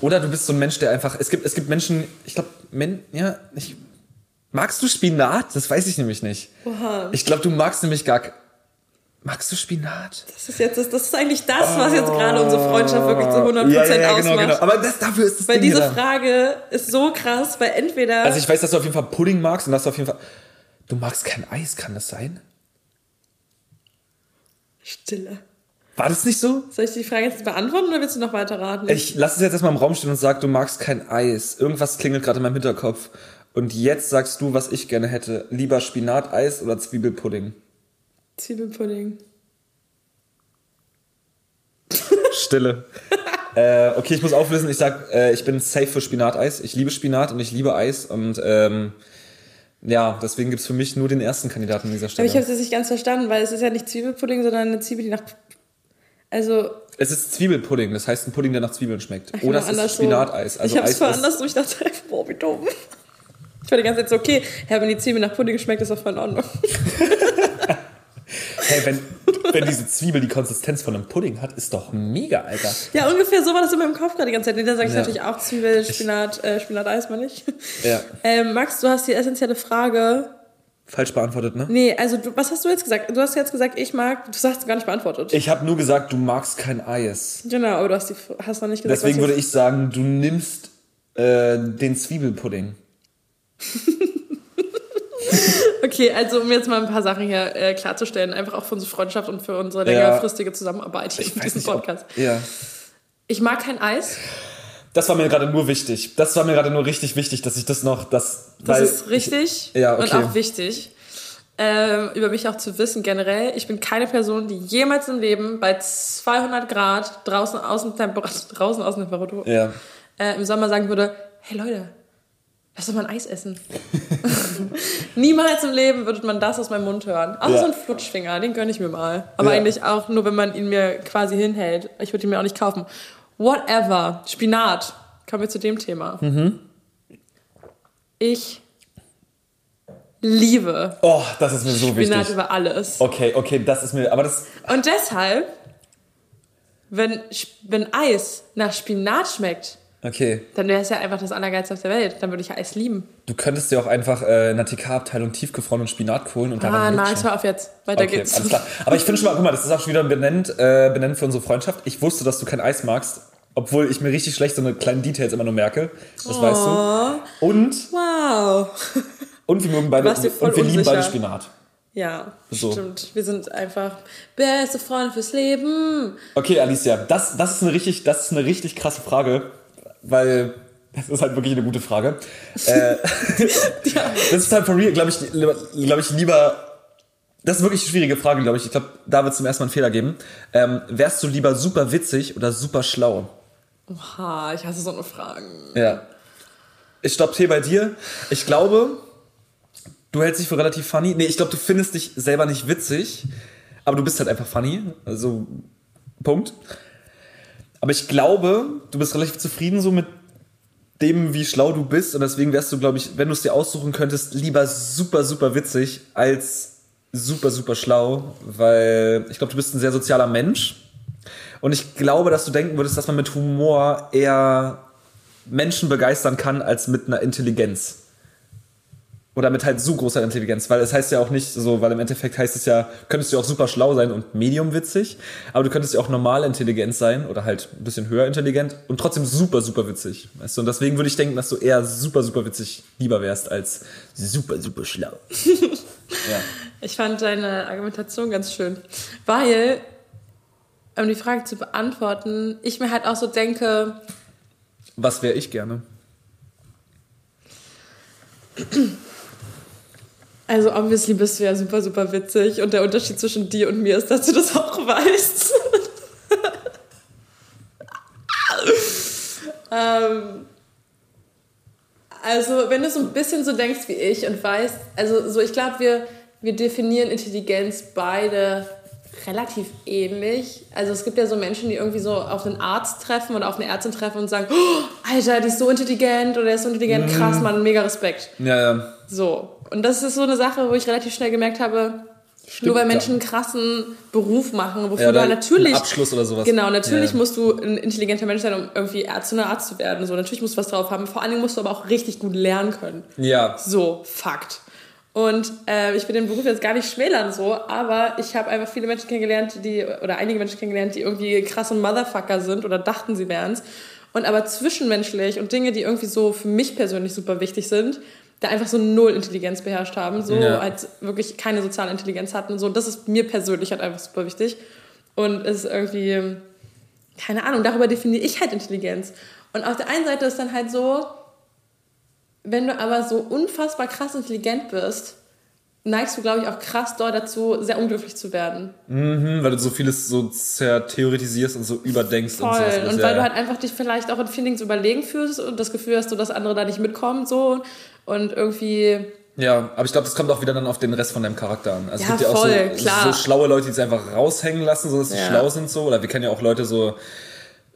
Oder du bist so ein Mensch, der einfach. Es gibt, es gibt Menschen, ich glaube, Men, ja, ich. Magst du Spinat? Das weiß ich nämlich nicht. Oha. Ich glaube, du magst nämlich gar. Magst du Spinat? Das ist jetzt, das, das ist eigentlich das, was jetzt gerade unsere Freundschaft wirklich zu 100% ja, ja, ja, ausmacht. genau, genau. Aber das, dafür ist das Weil Ding diese. Frage ist so krass, weil entweder. Also ich weiß, dass du auf jeden Fall Pudding magst und dass du auf jeden Fall. Du magst kein Eis, kann das sein? Stille. War das nicht so? Soll ich die Frage jetzt beantworten oder willst du noch weiter raten? Ich lass es jetzt erstmal im Raum stehen und sag, du magst kein Eis. Irgendwas klingelt gerade in meinem Hinterkopf. Und jetzt sagst du, was ich gerne hätte. Lieber Spinateis oder Zwiebelpudding? Zwiebelpudding. Stille. äh, okay, ich muss auflösen. Ich sag, äh, ich bin safe für Spinateis. Ich liebe Spinat und ich liebe Eis. Und ähm, ja, deswegen gibt's für mich nur den ersten Kandidaten an dieser Aber Stelle. ich habe es jetzt nicht ganz verstanden, weil es ist ja nicht Zwiebelpudding, sondern eine Zwiebel, die nach. Also. es ist Zwiebelpudding, das heißt ein Pudding, der nach Zwiebeln schmeckt. ach, Oder genau, es ist. Spinateis. Also ich habe es andersrum. Ich dachte, boah, wie dumm. Ich war die ganze Zeit so, okay, ja, wenn die Zwiebel nach Pudding schmeckt, ist das voll in Ordnung. Hey, wenn, wenn diese Zwiebel die Konsistenz von einem Pudding hat, ist doch mega, Alter. Ja, ungefähr so war das in meinem Kopf gerade die ganze Zeit. Nee, da sage ich Ja. natürlich auch Zwiebel, Spinat, äh, Spinat-Eis, meine ich. Ja. Ähm, Max, du hast die essentielle Frage. Falsch beantwortet, ne? Nee, also du, was hast du jetzt gesagt? Du hast jetzt gesagt, ich mag, du hast gar nicht beantwortet. Ich habe nur gesagt, du magst kein Eis. genau, aber du hast, die, hast noch nicht gesagt, Deswegen würde ich sagen, du nimmst äh, den Zwiebelpudding. Okay, also um jetzt mal ein paar Sachen hier äh, klarzustellen, einfach auch für unsere Freundschaft und für unsere Ja. längerfristige Zusammenarbeit hier in diesem ob- Podcast. Ja. Ich mag kein Eis. Das war mir gerade nur wichtig. Das war mir gerade nur richtig wichtig, dass ich das noch, das, Das ist richtig Ja, und okay. auch wichtig. Ähm, über mich auch zu wissen generell. Ich bin keine Person, die jemals im Leben bei 200 Grad draußen Außentemperatur, draußen Außentemperatur ja, äh, im Sommer sagen würde, hey Leute, lass doch mal ein Eis essen. Niemals im Leben würde man das aus meinem Mund hören. Außer Ja. so ein Flutschfinger, den gönne ich mir mal. Aber Ja. eigentlich auch nur, wenn man ihn mir quasi hinhält. Ich würde ihn mir auch nicht kaufen. Whatever. Spinat. Kommen wir zu dem Thema. Mhm. Ich liebe Oh, das ist mir so Spinat wichtig. über alles. Okay, okay, das ist mir, aber das, Und deshalb, wenn, wenn Eis nach Spinat schmeckt, okay. dann wäre es ja einfach das Allergeilste auf der Welt. Dann würde ich ja Eis lieben. Du könntest dir auch einfach äh, in der TK-Abteilung tiefgefrorenen Spinat holen und Ah, daran nein, lutschen. hör auf jetzt. Weiter Okay, geht's. alles klar. Aber ich finde schon mal, guck mal, das ist auch schon wieder benennt, äh, benennt für unsere Freundschaft. Ich wusste, dass du kein Eis magst, obwohl ich mir richtig schlecht so eine kleinen Details immer nur merke. Das weißt du. Und, Wow. und wir mögen beide, und wir lieben beide Spinat. Ja, So. stimmt. Wir sind einfach beste Freunde fürs Leben. Okay, Alicia, das, das, ist eine richtig, das ist eine richtig krasse Frage, weil das ist halt wirklich eine gute Frage. Äh, Das ist halt for real, glaube ich, glaube ich, lieber. Das ist wirklich eine schwierige Frage, glaube ich. Ich glaube, da wird es zum ersten Mal einen Fehler geben. Ähm, wärst du lieber super witzig oder super schlau? Oha, ich hasse so eine Fragen. Ja. Ich stopp hier bei dir. Ich glaube, du hältst dich für relativ funny. Nee, ich glaube, du findest dich selber nicht witzig, aber du bist halt einfach funny. Also, Punkt. Aber ich glaube, du bist relativ zufrieden so mit dem, wie schlau du bist. Und deswegen wärst du, glaube ich, wenn du es dir aussuchen könntest, lieber super, super witzig als super, super schlau. Weil ich glaube, du bist ein sehr sozialer Mensch. Und ich glaube, dass du denken würdest, dass man mit Humor eher Menschen begeistern kann als mit einer Intelligenz. Oder mit halt so großer Intelligenz, weil es heißt ja auch nicht so, weil im Endeffekt heißt es ja, könntest du auch super schlau sein und medium witzig, aber du könntest ja auch normal intelligent sein oder halt ein bisschen höher intelligent und trotzdem super, super witzig. Weißt du? Und deswegen würde ich denken, dass du eher super, super witzig lieber wärst als super, super schlau. ja. Ich fand deine Argumentation ganz schön. Weil, um die Frage zu beantworten, ich mir halt auch so denke, Was wäre ich gerne? also obviously bist du ja super, super witzig und der Unterschied zwischen dir und mir ist, dass du das auch weißt. ähm, also wenn du so ein bisschen so denkst wie ich und weißt, also so ich glaube, wir, wir definieren Intelligenz beide relativ ähnlich. Also es gibt ja so Menschen, die irgendwie so auf einen Arzt treffen oder auf eine Ärztin treffen und sagen, oh, Alter, die ist so intelligent oder der ist so intelligent, krass, Mann, mega Respekt. Ja, ja. So. Und das ist so eine Sache, wo ich relativ schnell gemerkt habe, nur weil. Menschen einen krassen Beruf machen, wofür Ja, du natürlich. Abschluss oder sowas. Genau, natürlich Ja. musst du ein intelligenter Mensch sein, um irgendwie Ärztin oder Arzt zu werden. So, natürlich musst du was drauf haben. Vor allen Dingen musst du aber auch richtig gut lernen können. Ja. So, Fakt. Und äh, ich will den Beruf jetzt gar nicht schmälern so, aber ich habe einfach viele Menschen kennengelernt, die, oder einige Menschen kennengelernt, die irgendwie krasse Motherfucker sind oder dachten, sie wären's. Und aber zwischenmenschlich und Dinge, die irgendwie so für mich persönlich super wichtig sind, da einfach so null Intelligenz beherrscht haben, so Ja. als wirklich keine soziale Intelligenz hatten. und So, das ist mir persönlich halt einfach super wichtig. Und es ist irgendwie, keine Ahnung, darüber definiere ich halt Intelligenz. Und auf der einen Seite ist dann halt so, wenn du aber so unfassbar krass intelligent bist, neigst du, glaube ich, auch krass doll dazu, sehr unglücklich zu werden. Mhm, weil du so vieles so theoretisierst und so überdenkst Voll. und sowas. Und, weil ja, du halt einfach dich vielleicht auch in vielen Dingen so überlegen fühlst und das Gefühl hast, so, dass andere da nicht mitkommen, so. Und irgendwie, Ja, aber ich glaube, das kommt auch wieder dann auf den Rest von deinem Charakter an. Also Ja, es gibt ja auch voll, so, klar. so schlaue Leute, die es einfach raushängen lassen, so dass sie Ja. schlau sind so. Oder wir kennen ja auch Leute so,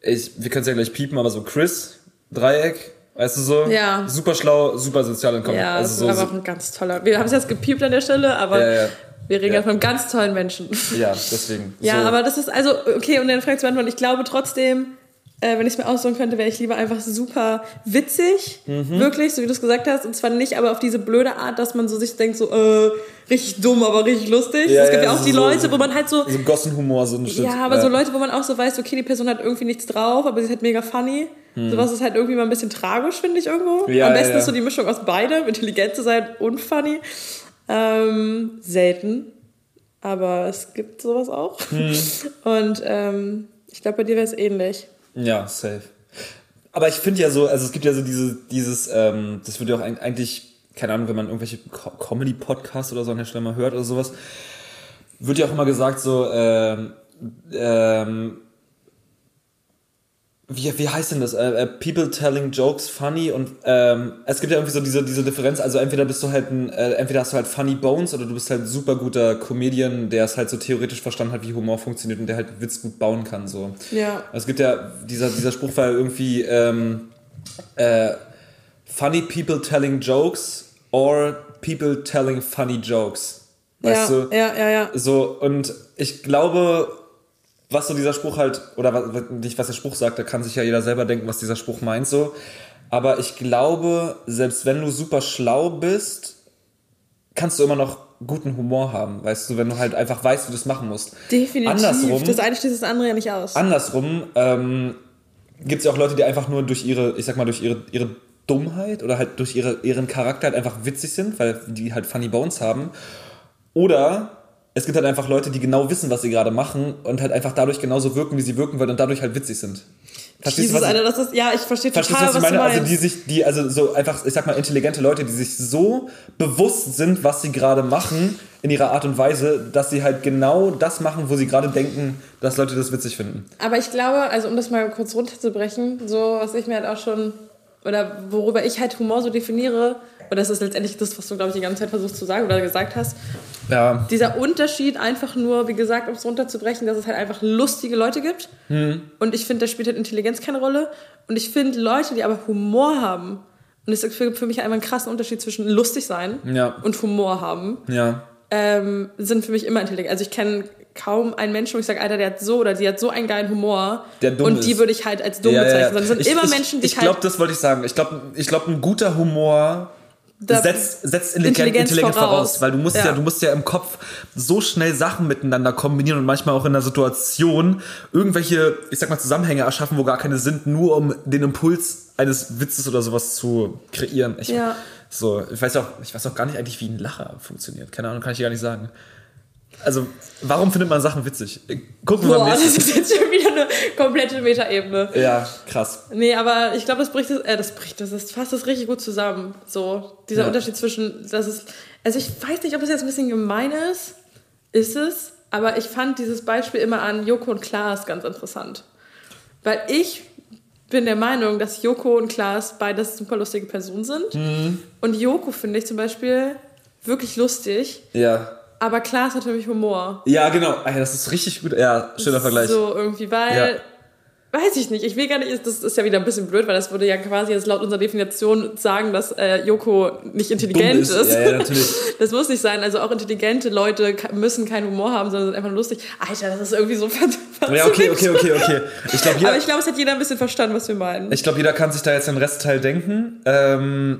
ich, wir können es ja gleich piepen, aber so Chris, Dreieck, weißt du so? Ja. Super schlau, super sozial entkommen. ja, das also ist so, aber auch ein ganz toller. Wir haben es jetzt gepiept an der Stelle, aber Ja, wir reden Ja. von einem ganz tollen Menschen. ja, deswegen. Ja, so. aber das ist also, okay, um deine Frage zu beantworten, ich glaube trotzdem, äh, wenn ich es mir aussuchen könnte, wäre ich lieber einfach super witzig, Mhm. wirklich, so wie du es gesagt hast, und zwar nicht aber auf diese blöde Art, dass man so sich denkt, so, äh, richtig dumm, aber richtig lustig. Ja, es gibt ja, ja auch so- die Leute, so- wo man halt so, so Gossenhumor, so ein Shit. ja, aber so Leute, wo man auch so weiß, okay, die Person hat irgendwie nichts drauf, aber sie ist halt mega funny. Sowas ist halt irgendwie mal ein bisschen tragisch, finde ich irgendwo. Hm. Ja, Am ja, besten ja. ist so die Mischung aus beidem, intelligent zu sein und funny. Ähm, selten. Aber es gibt sowas auch. Hm. Und ähm, ich glaube, bei dir wäre es ähnlich. Ja, safe. Aber ich finde ja so, also es gibt ja so diese, dieses, ähm, das wird ja auch eig- eigentlich, keine Ahnung, wenn man irgendwelche Co Comedy-Podcasts oder so an der Stelle mal hört oder sowas, wird ja auch immer gesagt so, ähm, ähm, wie, wie heißt denn das? Äh, äh, People telling jokes funny und ähm, es gibt ja irgendwie so diese, diese Differenz, also entweder bist du halt ein, äh, entweder hast du halt funny bones oder du bist halt ein super guter Comedian, der es halt so theoretisch verstanden hat, wie Humor funktioniert und der halt Witz gut bauen kann. So. Ja. Es gibt ja, dieser, dieser Spruch war irgendwie ähm, äh, funny people telling jokes or people telling funny jokes. Weißt ja, du? ja, ja, ja. So, und ich glaube, was so dieser Spruch halt, oder was, nicht was der Spruch sagt, da kann sich ja jeder selber denken, was dieser Spruch meint so. Aber ich glaube, selbst wenn du super schlau bist, kannst du immer noch guten Humor haben, weißt du, wenn du halt einfach weißt, wie du das machen musst. Definitiv. Andersrum, Das eine schließt das andere ja nicht aus. andersrum ähm, gibt es ja auch Leute, die einfach nur durch ihre, ich sag mal, durch ihre, ihre Dummheit oder halt durch ihre, ihren Charakter halt einfach witzig sind, weil die halt Funny Bones haben. Oder es gibt halt einfach Leute, die genau wissen, was sie gerade machen und halt einfach dadurch genauso wirken, wie sie wirken wollen und dadurch halt witzig sind. Verstehst du, Jesus, was ich, Alter, das ist, ja, ich verstehe verstehst total, du, was ich was, meine? du meinst. Also die sich, die, also so einfach, ich sag mal, intelligente Leute, die sich so bewusst sind, was sie gerade machen in ihrer Art und Weise, dass sie halt genau das machen, wo sie gerade denken, dass Leute das witzig finden. Aber ich glaube, also um das mal kurz runterzubrechen, so was ich mir halt auch schon, oder worüber ich halt Humor so definiere, und das ist letztendlich das, was du, glaube ich, die ganze Zeit versuchst zu sagen oder gesagt hast, Ja. dieser Unterschied einfach nur, wie gesagt, um es runterzubrechen, dass es halt einfach lustige Leute gibt. Hm. Und ich finde, da spielt halt Intelligenz keine Rolle. Und ich finde, Leute, die aber Humor haben, und es gibt für mich einfach einen krassen Unterschied zwischen lustig sein Ja. und Humor haben, Ja. ähm, sind für mich immer intelligent. Also ich kenne kaum einen Menschen, wo ich sage, Alter, der hat so oder die hat so einen geilen Humor. Der dumm und die ist. würde ich halt als dumm bezeichnen. Sondern es sind Ich- immer ich, Menschen, die Ich halt glaube, das wollte ich sagen. Ich glaube, ich glaub, ein guter Humor setzt, setzt Intelligenz, Intelligenz voraus. voraus. Weil du musst ja. Ja. du musst ja im Kopf so schnell Sachen miteinander kombinieren und manchmal auch in der Situation irgendwelche, ich sag mal, Zusammenhänge erschaffen, wo gar keine sind, nur um den Impuls eines Witzes oder sowas zu kreieren. Ich, Ja. So, ich weiß auch, ich weiß auch gar nicht eigentlich, wie ein Lacher funktioniert. Keine Ahnung, kann ich dir gar nicht sagen. Also, warum findet man Sachen witzig? Gucken wir Boah, beim das nächsten. ist jetzt schon wieder eine komplette Metaebene. Ja, krass. Nee, aber ich glaube, das bricht, das, äh, das bricht, das ist, fasst das richtig gut zusammen. So, dieser Ja. Unterschied zwischen, das ist, also ich weiß nicht, ob es jetzt ein bisschen gemein ist, ist es, aber ich fand dieses Beispiel immer an Joko und Klaas ganz interessant. Weil ich bin der Meinung, dass Joko und Klaas beides super lustige Personen sind. Mhm. Und Joko finde ich zum Beispiel wirklich lustig, Ja. Aber Klaas hat für mich Humor. Ja, genau. Das ist richtig gut. Ja, schöner Vergleich. So irgendwie, weil, Ja. weiß ich nicht, ich will gar nicht, das ist ja wieder ein bisschen blöd, weil das würde ja quasi jetzt laut unserer Definition sagen, dass äh, Joko nicht intelligent Dumm ist. ist. Ja, ja, natürlich. Das muss nicht sein, also auch intelligente Leute müssen keinen Humor haben, sondern sind einfach nur lustig. Alter, das ist irgendwie so ver- Ja, okay, okay, okay, okay. Ich glaube, Aber jeder, ich glaube, es hat jeder ein bisschen verstanden, was wir meinen. ich glaub, jeder kann sich da jetzt den Restteil denken. Ähm,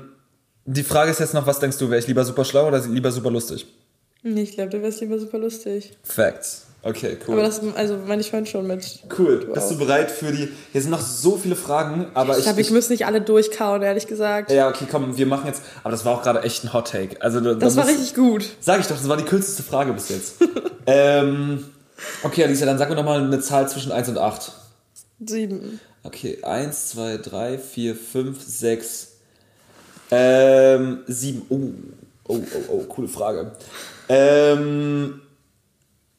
die Frage ist jetzt noch, was denkst du, wäre ich lieber super schlau oder lieber super lustig? Nee, ich glaube, du wärst lieber super lustig. Facts. Okay, cool. Aber das, also meine ich vorhin schon mit. cool. Du Bist du auch. bereit für die. Hier sind noch so viele Fragen, aber Ich ich. glaube, ich, ich muss nicht alle durchkauen, ehrlich gesagt. ja, okay, komm, wir machen jetzt. Aber das war auch gerade echt ein Hot Take. Also, da, das da war muss- richtig gut. Sag ich doch, das war die kürzeste Frage bis jetzt. ähm, okay, Alicia, dann sag mir doch mal eine Zahl zwischen 1 und 8. Sieben. Okay, 1, 2, 3, 4, 5, 6, ähm, 7. Oh, oh, oh, oh, coole Frage. Ähm,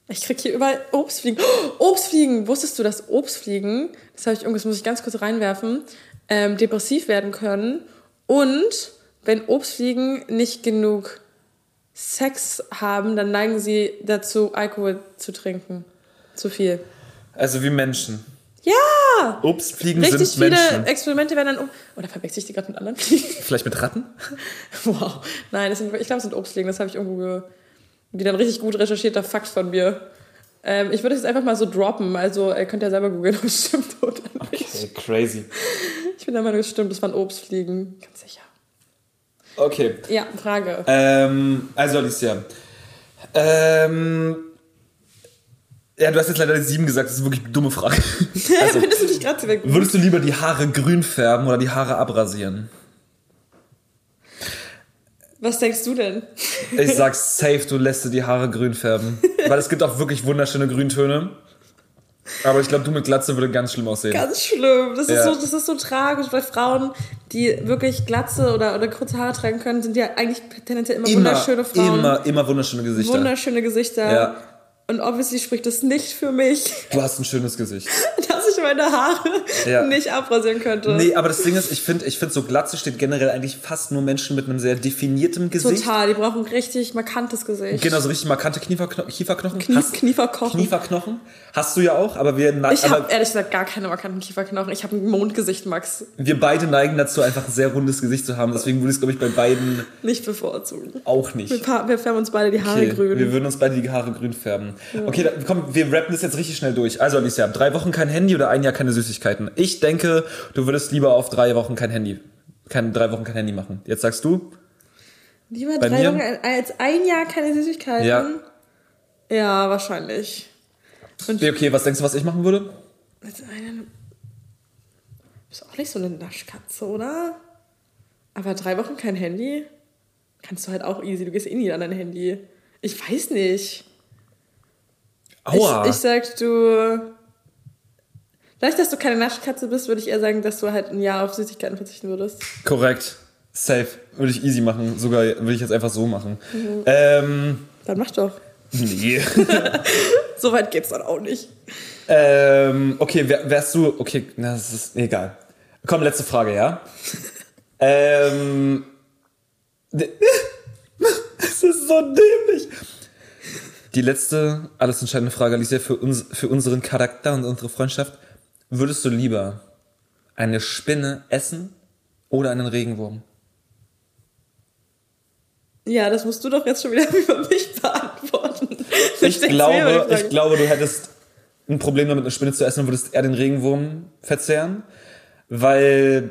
Ich krieg hier überall Obstfliegen. Oh, Obstfliegen! Wusstest du, dass Obstfliegen, das habe ich irgendwas, muss ich ganz kurz reinwerfen, ähm, depressiv werden können und wenn Obstfliegen nicht genug Sex haben, dann neigen sie dazu, Alkohol zu trinken. Zu viel. also wie Menschen. Ja! Obstfliegen Richtig sind viele Menschen. Experimente werden dann um. Oder verwechsel ich die gerade mit anderen Fliegen? Vielleicht mit Ratten? Wow. Nein, das sind, ich glaube, es sind Obstfliegen. Das habe ich irgendwo ge wieder ein richtig gut recherchierter Fakt von mir. Ähm, ich würde es jetzt einfach mal so droppen. Also ihr könnt ja selber googeln, ob es stimmt oder nicht. Okay, crazy. Ich bin der Meinung, es stimmt. Das waren Obstfliegen. Ganz sicher. Okay. Ja, Frage. Ähm, also Alicia. Ähm, ja, du hast jetzt leider die 7 gesagt, das ist wirklich eine dumme Frage. Also, Findest du dich gerade weg? würdest du lieber die Haare grün färben oder die Haare abrasieren? Was denkst du denn? Ich sag safe, du lässt dir die Haare grün färben. Weil es gibt auch wirklich wunderschöne Grüntöne. Aber ich glaube, du mit Glatze würde ganz schlimm aussehen. Ganz schlimm. Das ist, Ja. so, das ist so tragisch, weil Frauen, die wirklich Glatze oder, oder kurze Haare tragen können, sind ja eigentlich tendenziell immer, wunderschöne Frauen. Immer, immer wunderschöne Gesichter. Wunderschöne Gesichter. Ja. Und obviously spricht das nicht für mich, du hast ein schönes Gesicht. meine Haare Ja. nicht abrasieren könnte. Nee, aber das Ding ist, ich finde, ich find, so Glatze steht generell eigentlich fast nur Menschen mit einem sehr definiertem Gesicht. Total, die brauchen ein richtig markantes Gesicht. Genau, so richtig markante Knieferkno Kieferknochen. Knie, Hast- Knieferkochen. Knieferknochen. Hast du ja auch, aber wir, Ich habe ehrlich gesagt gar keine markanten Kieferknochen. Ich habe ein Mondgesicht, Max. wir beide neigen dazu, einfach ein sehr rundes Gesicht zu haben. Deswegen würde ich es, glaube ich, bei beiden Nicht bevorzugen. auch nicht. Wir, wir färben uns beide die Haare Okay, grün. wir würden uns beide die Haare grün färben. Okay, da, komm, wir rappen das jetzt richtig schnell durch. Also Alicia, drei Wochen kein Handy oder ein Jahr keine Süßigkeiten? Ich denke, du würdest lieber auf drei Wochen kein Handy, kein, drei Wochen kein Handy machen. Jetzt sagst du? Lieber bei drei mir? Wochen als ein Jahr keine Süßigkeiten. Ja. Ja, wahrscheinlich. Und Okay, was denkst du, was ich machen würde? als eine, bist auch nicht so eine Naschkatze, oder? Aber drei Wochen kein Handy? Kannst du halt auch easy. Du gehst eh nie an dein Handy. Ich weiß nicht. Aua. Ich, ich sag, du. Vielleicht, dass du keine Naschkatze bist, würde ich eher sagen, dass du halt ein Jahr auf Süßigkeiten verzichten würdest. Korrekt. Safe. Würde ich easy machen. Sogar würde ich jetzt einfach so machen. Ähm, Dann mach doch. nee. So weit geht's dann auch nicht. ähm, okay, wär, wärst du. Okay, na, das ist egal. Komm, letzte Frage, ja? ähm. Es ist so dämlich. Die letzte, alles entscheidende Frage, Alicia, für, uns, für unseren Charakter und unsere Freundschaft. Würdest du lieber eine Spinne essen oder einen Regenwurm? Ja, das musst du doch jetzt schon wieder über mich beantworten. Ich glaube, ich glaube, du hättest ein Problem damit, eine Spinne zu essen und würdest eher den Regenwurm verzehren, weil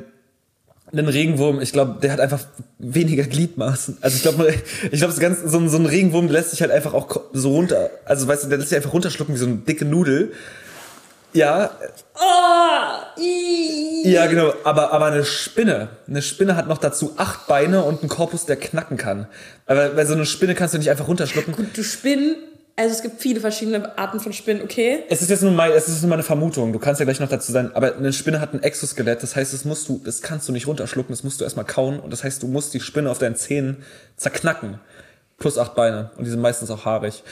ein Regenwurm, ich glaube, der hat einfach weniger Gliedmaßen. Also ich glaube, ich glaube, so, ein- so ein Regenwurm lässt sich halt einfach auch so runter, also weißt du, der lässt sich einfach runterschlucken wie so eine dicke Nudel. Ja, Oh, ii. ja, genau. Aber, aber eine Spinne, eine Spinne hat noch dazu acht Beine und einen Korpus, der knacken kann. Aber bei so einer Spinne kannst du nicht einfach runterschlucken. Du Spinnen, also es gibt viele verschiedene Arten von Spinnen, okay? Es ist jetzt nur, mein, es ist nur meine Vermutung. Du kannst ja gleich noch dazu sein. Aber eine Spinne hat ein Exoskelett. Das heißt, das musst du, das kannst du nicht runterschlucken. Das musst du erstmal kauen. Und das heißt, du musst die Spinne auf deinen Zähnen zerknacken. Plus acht Beine. Und die sind meistens auch haarig.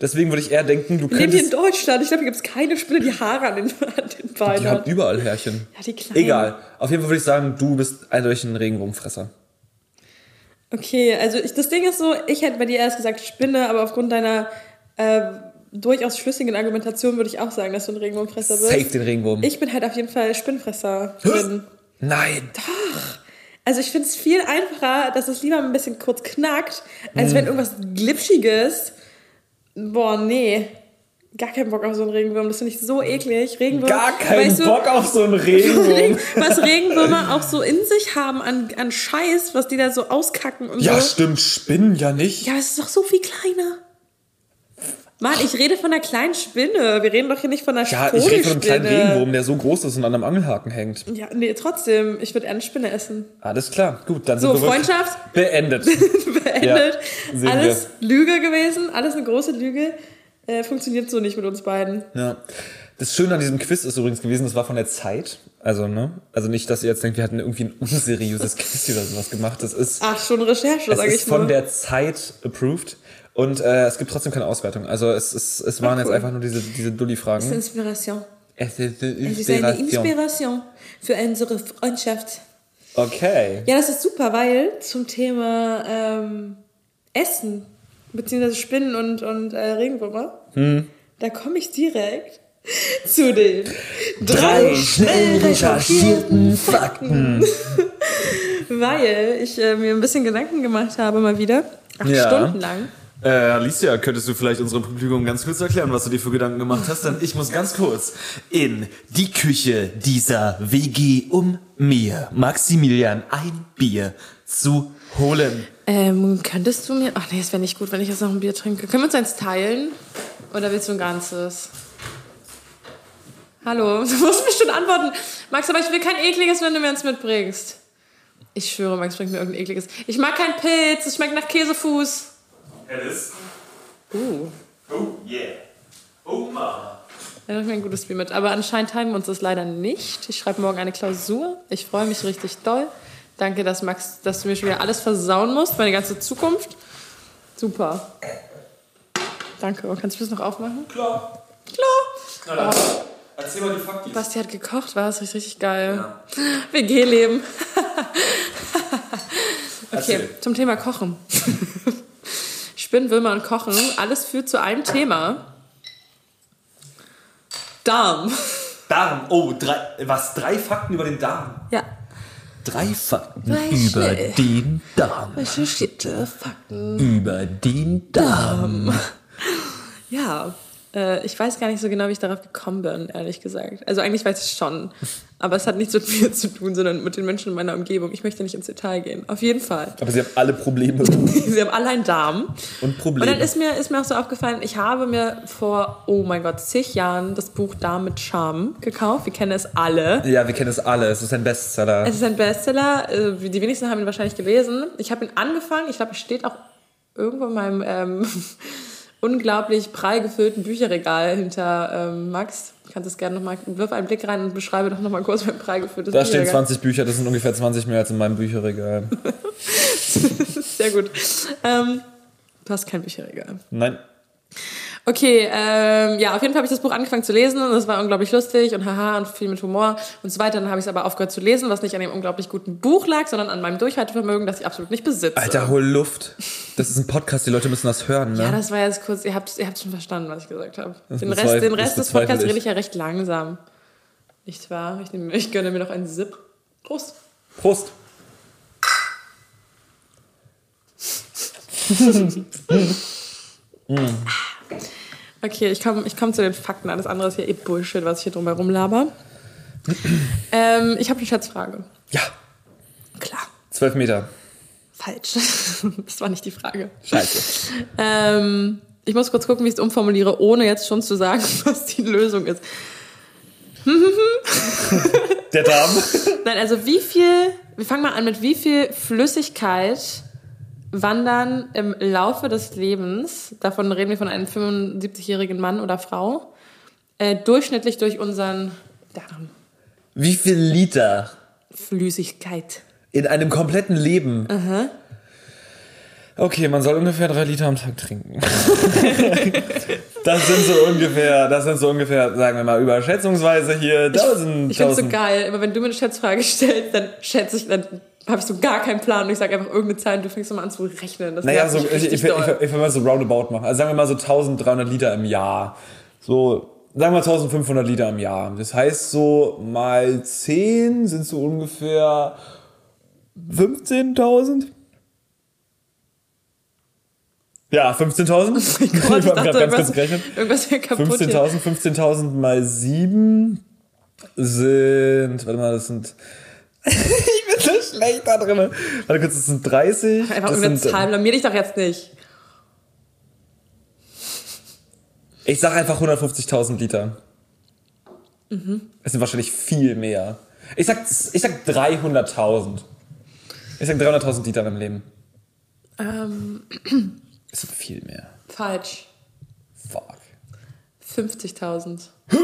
Deswegen würde ich eher denken, du leben hier in könntest. Deutschland. Ich glaube, hier gibt es keine Spinne, die Haare an den, an den Beinen Die hat. haben überall Härchen. Ja, die kleinen. Egal. Auf jeden Fall würde ich sagen, du bist eindeutig ein Regenwurmfresser. Okay, also ich, das Ding ist so, ich hätte bei dir erst gesagt Spinne, aber aufgrund deiner äh, durchaus schlüssigen Argumentation würde ich auch sagen, dass du ein Regenwurmfresser bist. Safe den Regenwurm. Ich bin halt auf jeden Fall Spinnfresserin. Nein. Also ich finde es viel einfacher, dass es lieber ein bisschen kurz knackt, Mhm. als wenn irgendwas Glitschiges. Boah, nee. Gar keinen Bock auf so einen Regenwurm. Das finde ich so eklig. Regenwurm. Gar keinen weißt du, Bock auf so einen Regenwurm. Was Regenwürmer auch so in sich haben an, an Scheiß, was die da so auskacken und Ja, so. stimmt. Spinnen ja nicht. Ja, es ist doch so viel kleiner. Mann, ich rede von einer kleinen Spinne. Wir reden doch hier nicht von einer Ja, ich rede von einem kleinen. Regenwurm, der so groß ist und an einem Angelhaken hängt. Ja, nee, trotzdem. Ich würde eher eine Spinne essen. Alles klar. Gut, dann So, sind wir Freundschaft beendet. beendet. sehen alles Lüge gewesen. Alles eine große Lüge. Äh, funktioniert so nicht mit uns beiden. Ja. Das Schöne an diesem Quiz ist übrigens gewesen, das war von der Zeit. Also, ne? Also nicht, dass ihr jetzt denkt, wir hatten irgendwie ein unseriöses Quiz oder sowas gemacht. Das ist, Ach, schon Recherche, sage ist ich nur. von der Zeit approved. Und äh, es gibt trotzdem keine Auswertung. Also es, ist, es waren jetzt cool. einfach nur diese, diese Dulli-Fragen. Inspiration. Es ist eine Es ist eine Inspiration. Inspiration für unsere Freundschaft. Okay. Ja, das ist super, weil zum Thema ähm, Essen, beziehungsweise Spinnen und, und äh, Regenwürmer, Hm. da komme ich direkt zu den Drei schnell recherchierten Fakten. Weil ich äh, mir ein bisschen Gedanken gemacht habe, mal wieder. Acht Ja. Stunden lang. Äh, Alicia, könntest du vielleicht unserem Publikum ganz kurz erklären, was du dir für Gedanken gemacht hast? Denn ich muss ganz kurz in die Küche dieser WG, um mir, Maximilian, ein Bier zu holen. Ähm, könntest du mir. Ach nee, es wäre nicht gut, wenn ich jetzt noch ein Bier trinke. Können wir uns eins teilen? Oder willst du ein ganzes? Hallo, du musst mir schon antworten. Max, aber ich will kein ekliges, wenn du mir eins mitbringst. Ich schwöre, Max bringt mir irgendein ekliges. Ich mag keinen Pilz, es schmeckt nach Käsefuß. Alice? Uh, Oh yeah. Oh Mama. da nehme ich mir ein gutes Bier mit. Aber anscheinend teilen wir uns das leider nicht. Ich schreibe morgen eine Klausur. Ich freue mich richtig doll. Danke, dass Max, dass du mir schon wieder alles versauen musst, meine ganze Zukunft. Super. Danke. Und kannst du das noch aufmachen? Klar. Klar. Erzähl mal die Faktis. Basti hat gekocht, war das richtig, geil. WG-Leben. okay, Erzähl. zum Thema Kochen. Spinnen, Würmer und Kochen, alles führt zu einem Thema. Darm. Darm. Oh, drei, was? Drei Fakten über den Darm. Ja. Drei Fakten Drei über schnell. den Darm. Recherchierte Fakten. Über den Darm. Ja, äh, ich weiß gar nicht so genau, wie ich darauf gekommen bin, ehrlich gesagt. Also eigentlich weiß ich schon. Aber es hat nichts mit mir zu tun, sondern mit den Menschen in meiner Umgebung. Ich möchte nicht ins Detail gehen. Auf jeden Fall. Aber sie haben alle Probleme Sie haben alle einen Darm. und Und Probleme. dann ist mir, ist mir auch so aufgefallen, ich habe mir vor, oh mein Gott, zig Jahren das Buch Darm mit Charme gekauft. Wir kennen es alle. ja, wir kennen es alle. Es ist ein Bestseller. Es ist ein Bestseller. äh, Die wenigsten haben ihn wahrscheinlich gelesen. Ich habe ihn angefangen. Ich glaube, es steht auch irgendwo in meinem ähm, unglaublich prall gefüllten Bücherregal hinter ähm, Max. Du kannst es gerne nochmal, wirf einen Blick rein und beschreibe doch nochmal kurz mein prall gefülltes Da stehen Bücherregal. 20 Bücher, das sind ungefähr 20 mehr als in meinem Bücherregal. Sehr gut. Ähm, du hast kein Bücherregal. Nein. Okay, ähm, ja, auf jeden Fall habe ich das Buch angefangen zu lesen und es war unglaublich lustig und haha und viel mit Humor und so weiter. Dann habe ich es aber aufgehört zu lesen, was nicht an dem unglaublich guten Buch lag, sondern an meinem Durchhaltevermögen, das ich absolut nicht besitze. Alter, hol Luft. Das ist ein Podcast, die Leute müssen das hören, ne? Ja, das war jetzt kurz, ihr habt ihr habt schon verstanden, was ich gesagt habe. Den Rest, den Rest des Podcasts rede ich ja recht langsam. Nicht wahr? Ich, nehme, ich gönne mir noch einen Sip. Prost. Prost. Okay, ich komme ich komm zu den Fakten. Alles andere ist hier eh Bullshit, was ich hier drum herum laber. ähm, ich habe eine Schätzfrage. Ja, Klar. 12 Meter. Falsch. das war nicht die Frage. Scheiße. Ähm, ich muss kurz gucken, wie ich es umformuliere, ohne jetzt schon zu sagen, was die Lösung ist. Der Darm. Nein, also wie viel, wir fangen mal an mit wie viel Flüssigkeit wandern im Laufe des Lebens, davon reden wir von einem 75-jährigen Mann oder Frau, äh, durchschnittlich durch unseren Darm. Wie viel Liter Flüssigkeit. in einem kompletten Leben? Okay, man soll ungefähr drei Liter am Tag trinken. das sind so ungefähr, das sind so ungefähr, sagen wir mal, überschätzungsweise hier 1000. Ich finde es so 1000. geil, immer wenn du mir eine Schätzfrage stellst, dann schätze ich, dann habe ich so gar keinen Plan und ich sage einfach irgendeine Zahl und du fängst immer an zu rechnen. Das Naja, so, ich, ich, ich, doll. ich, will mal so roundabout machen. Also sagen wir mal so 1300 Liter im Jahr. So, sagen wir 1500 Liter im Jahr. Das heißt so mal 10 sind so ungefähr 15.000. Ja, 15.000. ich ich habe gerade ganz kurz gerechnet. irgendwas hier kaputt hier. 15.000, 15.000 mal 7 sind, warte mal, das sind, ich bin schlecht da drin. Warte kurz, das sind 30. Einfach das irgendeine sind, Zahl, blamier dich doch jetzt nicht. Ich sag einfach 150.000 Liter. Mhm. Es sind wahrscheinlich viel mehr. Ich sag, ich sag 300.000. Ich sag 300.000 Liter in meinem Leben. Ähm, Es sind viel mehr. falsch. Fuck. 50.000. Du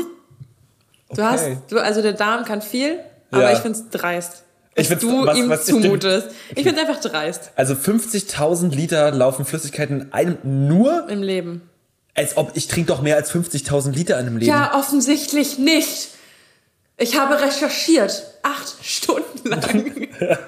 Okay. hast, du, also der Darm kann viel, aber Ja. ich find's dreist. Ich dass find's- du was- ihm was ich- zumutest. Ich find's einfach dreist Also 50.000 Liter laufen Flüssigkeiten in einem nur, im Leben. als ob ich trinke doch mehr als 50.000 Liter in einem Leben. Ja, offensichtlich nicht. Ich habe recherchiert. Acht Stunden lang.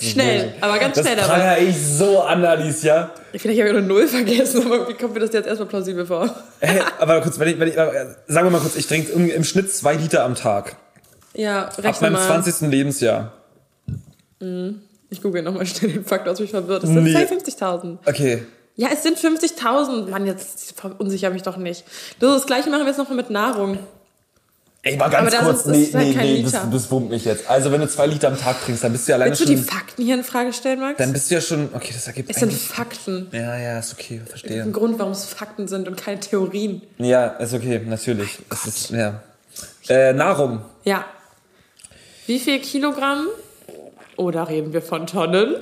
schnell, aber ganz das schnell dabei. prangere ich so an, Alicia. Vielleicht habe ich auch eine Null vergessen, aber irgendwie kommt mir das jetzt erstmal plausibel vor. Hey, aber kurz, wenn ich, wenn ich, äh, sagen wir mal kurz, ich trinke im, im Schnitt zwei Liter am Tag. Ja, Ab rechne meinem mal. 20. Lebensjahr. Ich google nochmal schnell den Fakt aus, mich verwirrt. Es sind Nee. 52.000. Okay. Ja, es sind 50.000. Mann, jetzt verunsicher mich doch nicht. Du, das gleiche machen wir jetzt noch mit Nahrung. Ey, mal ganz kurz. ist- ist nee, halt nee, nee, das, Liter. das wurmt mich jetzt. Also, wenn du zwei Liter am Tag trinkst, dann bist du ja alleine Willst du schon. die Fakten hier in Frage stellen, Max? Dann bist du ja schon. Okay, das ergibt es sind. Fakten. Ja, ja, ist okay, Ein verstehe. Grund, warum es Fakten sind und keine Theorien. Ja, ist okay, natürlich. Es ist, ja. Äh, Nahrung. Ja. Wie viel Kilogramm? Oder reden wir von Tonnen?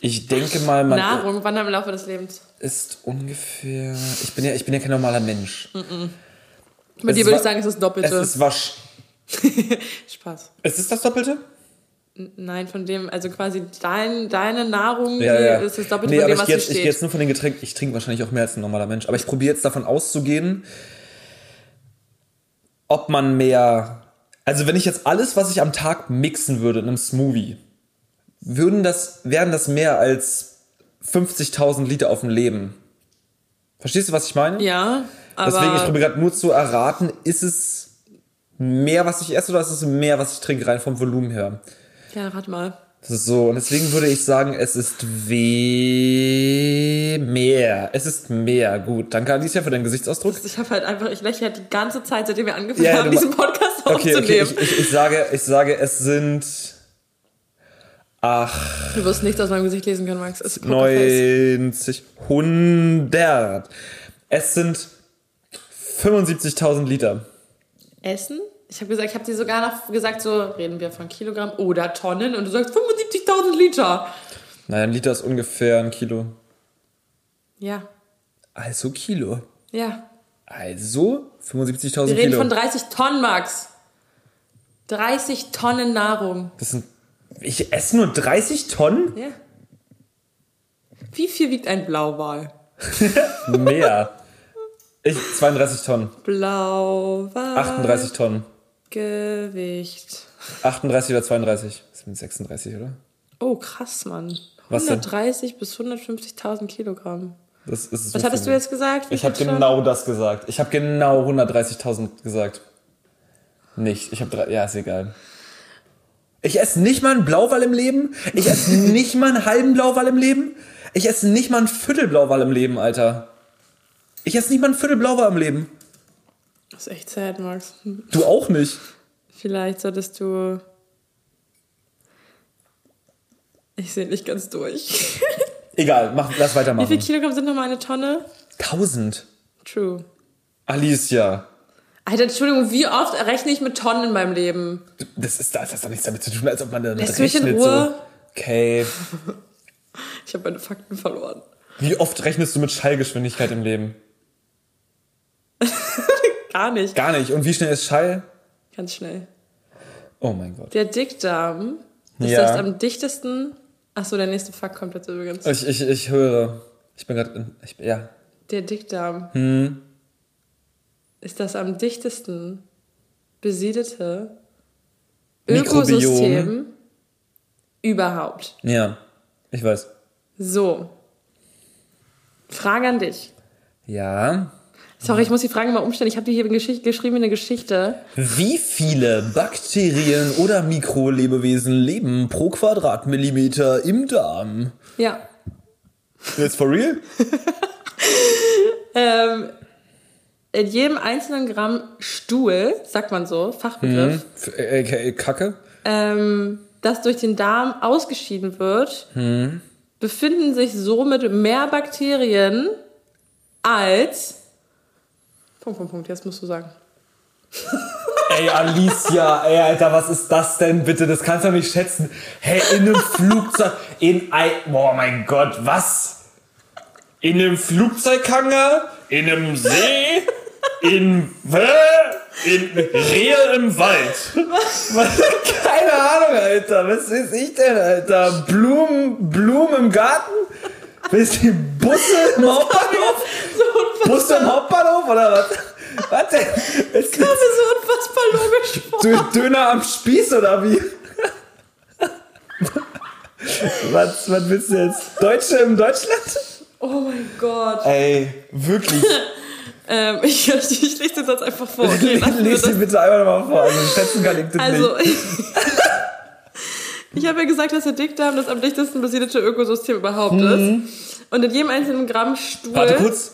Ich denke mal, man Nahrung wandern im Laufe des Lebens. ist ungefähr. Ich bin ja, ich bin ja kein normaler Mensch. Bei Es dir würde ich sagen, es ist das Doppelte. Es ist wasch. Spaß. Es ist das Doppelte? Nein, von dem, also quasi dein, deine Nahrung Ja, ja. ist das Doppelte nee, von aber dem, ich was gehe jetzt, ich steht. geh jetzt nur von den Getränken. Ich trinke wahrscheinlich auch mehr als ein normaler Mensch. Aber ich probiere jetzt davon auszugehen. ob man mehr. Also wenn ich jetzt alles, was ich am Tag mixen würde in einem Smoothie, würden das, wären das mehr als 50.000 Liter auf dem Leben. Verstehst du, was ich meine? Ja, aber Deswegen, ich probiere gerade nur zu erraten, ist es mehr, was ich esse oder ist es mehr, was ich trinke, rein vom Volumen her? ja, rat mal. Das ist so. Und deswegen würde ich sagen, es ist we mehr. Es ist mehr. Gut. Danke, Alicia, für deinen Gesichtsausdruck. Ich habe halt einfach, ich lächle halt die ganze Zeit, seitdem wir angefangen Ja, haben, diesen Podcast Okay, okay. aufzunehmen. Ich, ich, ich, sage, ich sage, es sind Du wirst nichts aus meinem Gesicht lesen können, Max. Es ist Pokerface. 90, 100. Es sind 75.000 Liter. Essen? Ich habe gesagt, ich habe dir sogar noch gesagt, so reden wir von Kilogramm oder Tonnen und du sagst 75.000 Liter. Nein, ein Liter ist ungefähr ein Kilo. Ja, Also Kilo. ja. Also 75.000 Wir reden Kilo. von 30 Tonnen, Max. 30 Tonnen Nahrung. das sind, ich esse nur 30 Tonnen? Ja. Wie viel wiegt ein Blauwal? Mehr. Ich, 32 Tonnen. Blauwal. 38 Tonnen. Gewicht. 38 oder 32? Das sind 36, oder? Oh, krass, Mann. Was denn? 130 bis 150.000 Kilogramm. Das ist so Was hattest du jetzt gesagt? Wie Ich habe schon? genau das gesagt. Ich habe genau 130.000 gesagt. Nicht. Ich habe. Ja, ist egal. Ich esse nicht mal einen Blauwal im Leben. Ich esse nicht mal einen halben Blauwal im Leben. Ich esse nicht mal ein Viertel Blauwal im Leben, Alter. Ich esse nicht mal ein Viertel Blauwal im Leben. Das ist echt sad, Max. Du auch nicht. Vielleicht solltest du. Ich sehe nicht ganz durch. Egal, mach, lass Wie viel weitermachen. Kilogramm sind nochmal eine Tonne? 1000. True. Alicia. Alter, Entschuldigung, wie oft rechne ich mit Tonnen in meinem Leben? Das ist das hat doch nichts damit zu tun, als ob man dann Lässt du mich in rechnet Ruhe? so. Okay. Ich habe meine Fakten verloren. Wie oft rechnest du mit Schallgeschwindigkeit im Leben? Gar nicht. Gar nicht. Und wie schnell ist Schall? Ganz schnell. Oh mein Gott. Der Dickdarm ist Ja. das am dichtesten. Achso, der nächste Fakt kommt jetzt übrigens. Ich, ich, ich höre. Ich bin gerade. Ja. Der Dickdarm Hm. Ist das am dichtesten besiedelte Mikrobiom. Ökosystem überhaupt. Ja. Ich weiß. So. Frage an dich. Ja. Sorry, ich muss die Frage mal umstellen. Ich habe dir hier eine Geschichte, geschrieben eine Geschichte. Wie viele Bakterien oder Mikrolebewesen leben pro Quadratmillimeter im Darm? Ja. Jetzt for real? Ähm, in jedem einzelnen Gramm Stuhl, sagt man so, Fachbegriff, äh, Kacke? ähm, das durch den Darm ausgeschieden wird, befinden sich somit mehr Bakterien als. Punkt, Punkt, Punkt, jetzt musst du sagen. Ey, Alicia, ey, Alter, was ist das denn bitte? Das kannst du doch nicht schätzen. Hey, in einem Flugzeug, in ein, boah, mein Gott, was? In einem Flugzeughanger, in einem See, in, in Rehe im Wald. Was? Keine Ahnung, Alter, was weiß ich denn, Alter? Blumen, Blumen im Garten? Willst du Busse im Hauptbahnhof? Busse im Hauptbahnhof oder was? Was denn? Das ist so unfassbar logisch vor. Dö- Döner am Spieß oder wie? was, was willst du jetzt? Deutsche im Deutschland? Oh mein Gott. Ey, wirklich. Ähm, ich, ich, ich lese den Satz einfach vor. Okay, das dir bitte einmal nochmal vor. Also schätzen kann ich das Also, nicht. ich habe ja gesagt, dass der Dickdarm das am dichtesten besiedelte Ökosystem überhaupt ist. Und in jedem einzelnen Gramm Stuhl, Mhm. Warte kurz.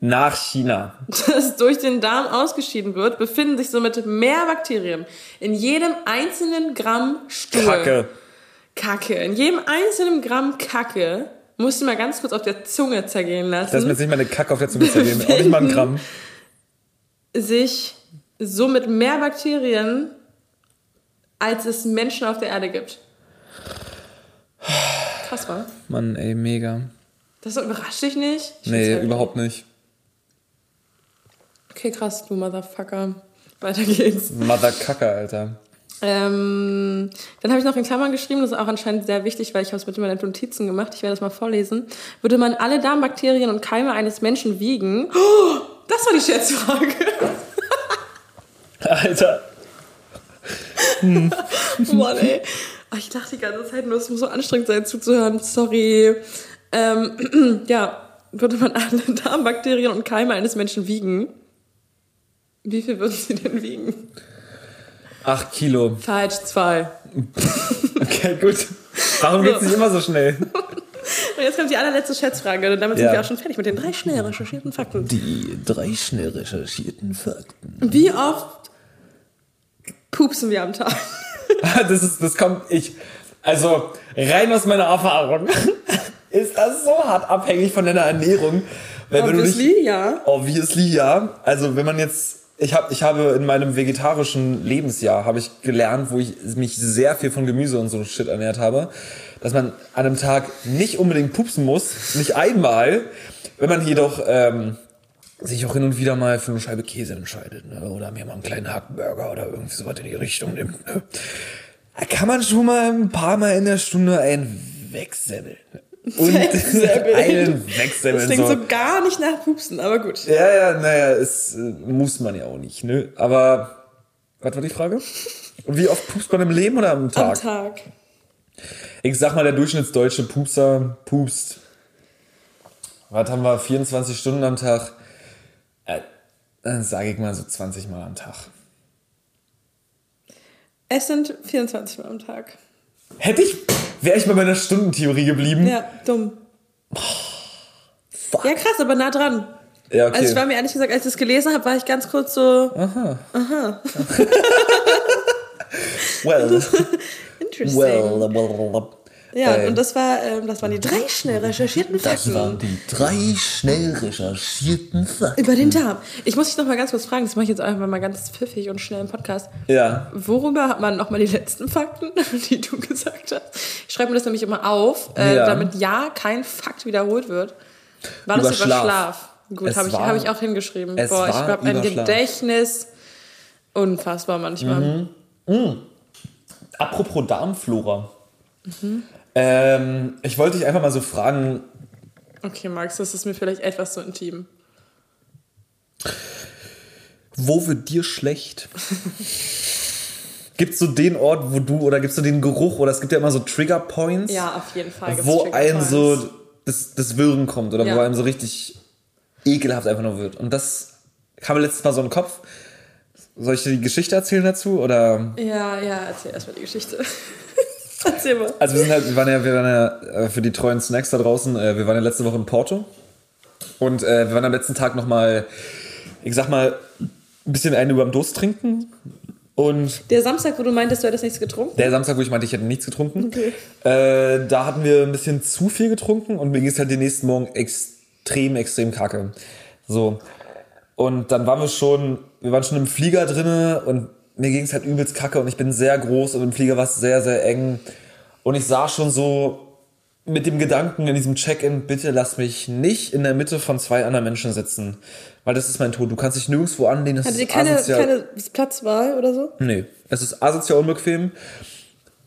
Nach China. das durch den Darm ausgeschieden wird, befinden sich somit mehr Bakterien. In jedem einzelnen Gramm Stuhl. Kacke. Kacke. In jedem einzelnen Gramm Kacke, musst du mal ganz kurz auf der Zunge zergehen Lass lassen, mir jetzt nicht meine Kacke auf der Zunge zergehen. Auch nicht mal ein Gramm. sich somit mehr Bakterien, als es Menschen auf der Erde gibt. Krass, war. Mann, ey, mega. Das überrascht dich nicht? Ich Nee, heftig. überhaupt nicht. Okay, krass, du Motherfucker. Weiter geht's. Mother Kacke, Alter. Ähm, dann habe ich noch in Klammern geschrieben, das ist auch anscheinend sehr wichtig, weil ich habe es mit meinen Notizen gemacht. Ich werde das mal vorlesen. Würde man alle Darmbakterien und Keime eines Menschen wiegen? Oh, das war die Schätzfrage. Alter. Mann, ey. Ich dachte die ganze Zeit nur, es muss so anstrengend sein zuzuhören. Sorry. Ähm, ja, würde man alle Darmbakterien und Keime eines Menschen wiegen? Wie viel würden sie denn wiegen? Acht Kilo. Falsch, zwei. Okay, gut. Warum geht's nicht immer so schnell? Und jetzt kommt die allerletzte Schätzfrage. Und damit sind Ja. wir auch schon fertig mit den drei schnell recherchierten Fakten. Die drei schnell recherchierten Fakten. Wie oft pupsen wir am Tag? Das ist, das kommt, ich, also rein aus meiner Erfahrung ist das so hart abhängig von deiner Ernährung. Weil Obviously, ja. Obviously, ja. Also wenn man jetzt, ich habe, ich habe in meinem vegetarischen Lebensjahr habe ich gelernt, wo ich mich sehr viel von Gemüse und so Shit ernährt habe, dass man an einem Tag nicht unbedingt pupsen muss, nicht einmal, wenn man jedoch ähm, sich auch hin und wieder mal für eine Scheibe Käse entscheidet, ne? oder mir mal einen kleinen Hackburger oder irgendwie sowas in die Richtung nimmt. Ne? Kann man schon mal ein paar Mal in der Stunde einen wegsemmeln. Und einen Das wegsemmeln. klingt so. so gar nicht nach Pupsen, aber gut. Ja, ja, naja, es äh, muss man ja auch nicht, ne? Aber, was war die Frage? Und wie oft pupst man im Leben oder am Am Tag? Tag. Ich sag mal, der durchschnittsdeutsche Pupser pupst. Was haben wir? 24 Stunden am Tag? Äh, dann sage ich mal so 20 Mal am Tag. Es sind 24 Mal am Tag. Hätte ich, wäre ich bei meiner Stundentheorie geblieben. Ja, dumm. Fuck. Ja, krass, aber nah dran. Ja, okay. Also ich war mir ehrlich gesagt, als ich das gelesen habe, war ich ganz kurz so well, interesting. well, well. Ja, äh, und das war, ähm, das waren die drei schnell recherchierten Das waren Fakten die drei schnell recherchierten Fakten. über den Darm. Ich muss dich noch mal ganz kurz fragen, das mache ich jetzt einfach mal ganz pfiffig und schnell im Podcast. Ja. Worüber hat man noch mal die letzten Fakten, die du gesagt hast? Ich schreibe mir das nämlich immer auf, äh, Ja. damit ja kein Fakt wiederholt wird. War das Über über Schlaf. Schlaf? Gut, habe ich, hab ich auch hingeschrieben. es Boah, ich habe ein über. Gedächtnis. Unfassbar manchmal. Mhm. Apropos Darmflora. Ähm, ich wollte dich einfach mal so fragen, Okay, Max, das ist mir vielleicht etwas zu intim. wo wird dir schlecht? Gibt es so den Ort, wo du, oder gibt es so den Geruch, oder es gibt ja immer so Trigger Points, Ja, auf jeden Fall. gibt's wo einem so das, das Würgen kommt, oder Ja. wo einem so richtig ekelhaft einfach nur wird. Und das kam mir letztes Mal so in den Kopf. Soll ich dir die Geschichte erzählen dazu, oder? Ja, ja, erzähl erstmal die Geschichte. erzähl mal. Also wir sind halt, wir waren ja, wir waren ja äh, für die treuen Snacks da draußen, äh, wir waren ja letzte Woche in Porto und äh, wir waren am letzten Tag nochmal, ich sag mal, ein bisschen einen über dem Durst trinken und Der Samstag, wo du meintest, du hättest nichts getrunken? der Samstag, wo ich meinte, ich hätte nichts getrunken, äh, da hatten wir ein bisschen zu viel getrunken und mir ging es halt den nächsten Morgen extrem, extrem kacke. So. Und dann waren wir schon, wir waren schon im Flieger drinne und mir ging es halt übelst kacke und ich bin sehr groß und im Flieger war es sehr, sehr eng. Und ich sah schon so mit dem Gedanken in diesem Check-in, bitte lass mich nicht in der Mitte von zwei anderen Menschen sitzen. Weil das ist mein Tod. Du kannst dich nirgendwo anlehnen. Das Hattet ihr ist keine, asozial. keine Platzwahl oder so? Nee, es ist asozial unbequem.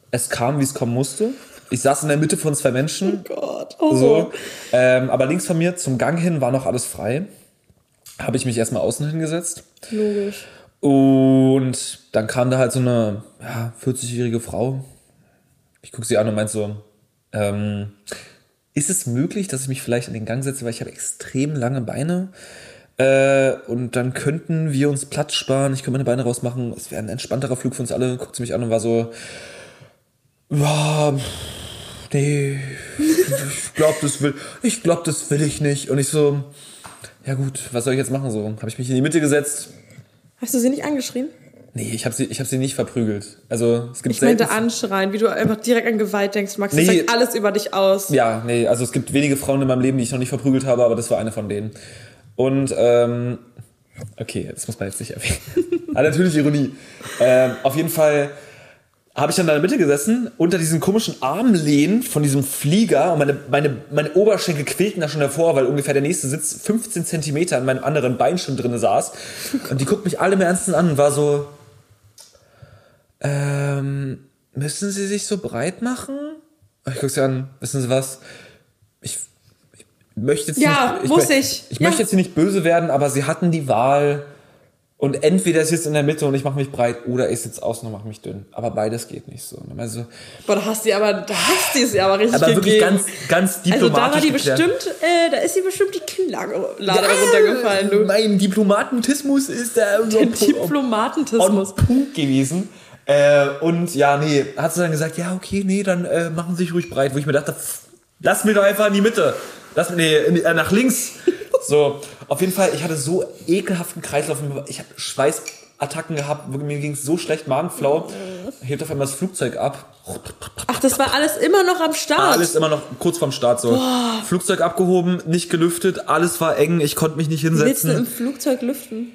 Es kam, wie es kommen musste. Ich saß in der Mitte von zwei Menschen. Gott. Oh. So. Ähm, aber links von mir zum Gang hin war noch alles frei. Habe ich mich erstmal außen hingesetzt. Logisch. Und dann kam da halt so eine ja, 40-jährige Frau. Ich gucke sie an und meinte so, ähm, ist es möglich, dass ich mich vielleicht in den Gang setze, weil ich habe extrem lange Beine. Äh, und dann könnten wir uns Platz sparen. Ich könnte meine Beine rausmachen. Es wäre ein entspannterer Flug für uns alle. Guckt sie mich an und war so, nee, ich glaube, das will, das will ich nicht. Und ich so, ja gut, was soll ich jetzt machen? So, habe ich mich in die Mitte gesetzt. Hast du sie nicht angeschrien? Nee, ich habe sie, ich hab sie nicht verprügelt. Also es gibt Ich meinte anschreien, wie du einfach direkt an Gewalt denkst, Max. Das Nee. sagt alles über dich aus. Ja, nee, also es gibt wenige Frauen in meinem Leben, die ich noch nicht verprügelt habe, aber das war eine von denen. Und ähm, okay, das muss man jetzt nicht erwähnen. aber natürlich Ironie. Ähm, auf jeden Fall habe ich dann da in der Mitte gesessen, unter diesen komischen Armlehnen von diesem Flieger und meine, meine, meine Oberschenkel quälten da schon davor, weil ungefähr der nächste Sitz 15 Zentimeter in meinem anderen Bein schon drin saß. Und die guckt mich alle im Ernsten an und war so, ähm, müssen Sie sich so breit machen? Ich gucke sie an, wissen Sie was? Ich, ich möchte jetzt Ja, nicht, muss mö- ich. Ich Ja. möchte jetzt hier nicht böse werden, aber Sie hatten die Wahl Und entweder ist jetzt in der Mitte und ich mache mich breit oder ich sitze außen und mache mich dünn. Aber beides geht nicht so. Also, Boah, da hast du aber, da hast du es ja aber richtig aber wirklich gegeben. ganz, ganz also diplomatisch. da war die geklärt. bestimmt, äh, da ist die bestimmt die Kinnlade runtergefallen, du. Mein Diplomatentismus ist da Der on Diplomatentismus. Punkt gewesen. Äh, und ja, nee, hat sie dann gesagt, ja, okay, nee, dann äh, machen Sie sich ruhig breit. Wo ich mir dachte, pff, lass mich doch einfach in die Mitte. Lass mich, nee, äh, nach links. So, auf jeden Fall, ich hatte so ekelhaften Kreislauf. Ich habe Schweißattacken gehabt. Mir ging es so schlecht, Magenflau. Hebt auf einmal das Flugzeug ab. Ach, das war alles immer noch am Start. Alles immer noch kurz vorm Start so. Flugzeug abgehoben, nicht gelüftet, alles war eng, ich konnte mich nicht Willst du hinsetzen. im Flugzeug lüften?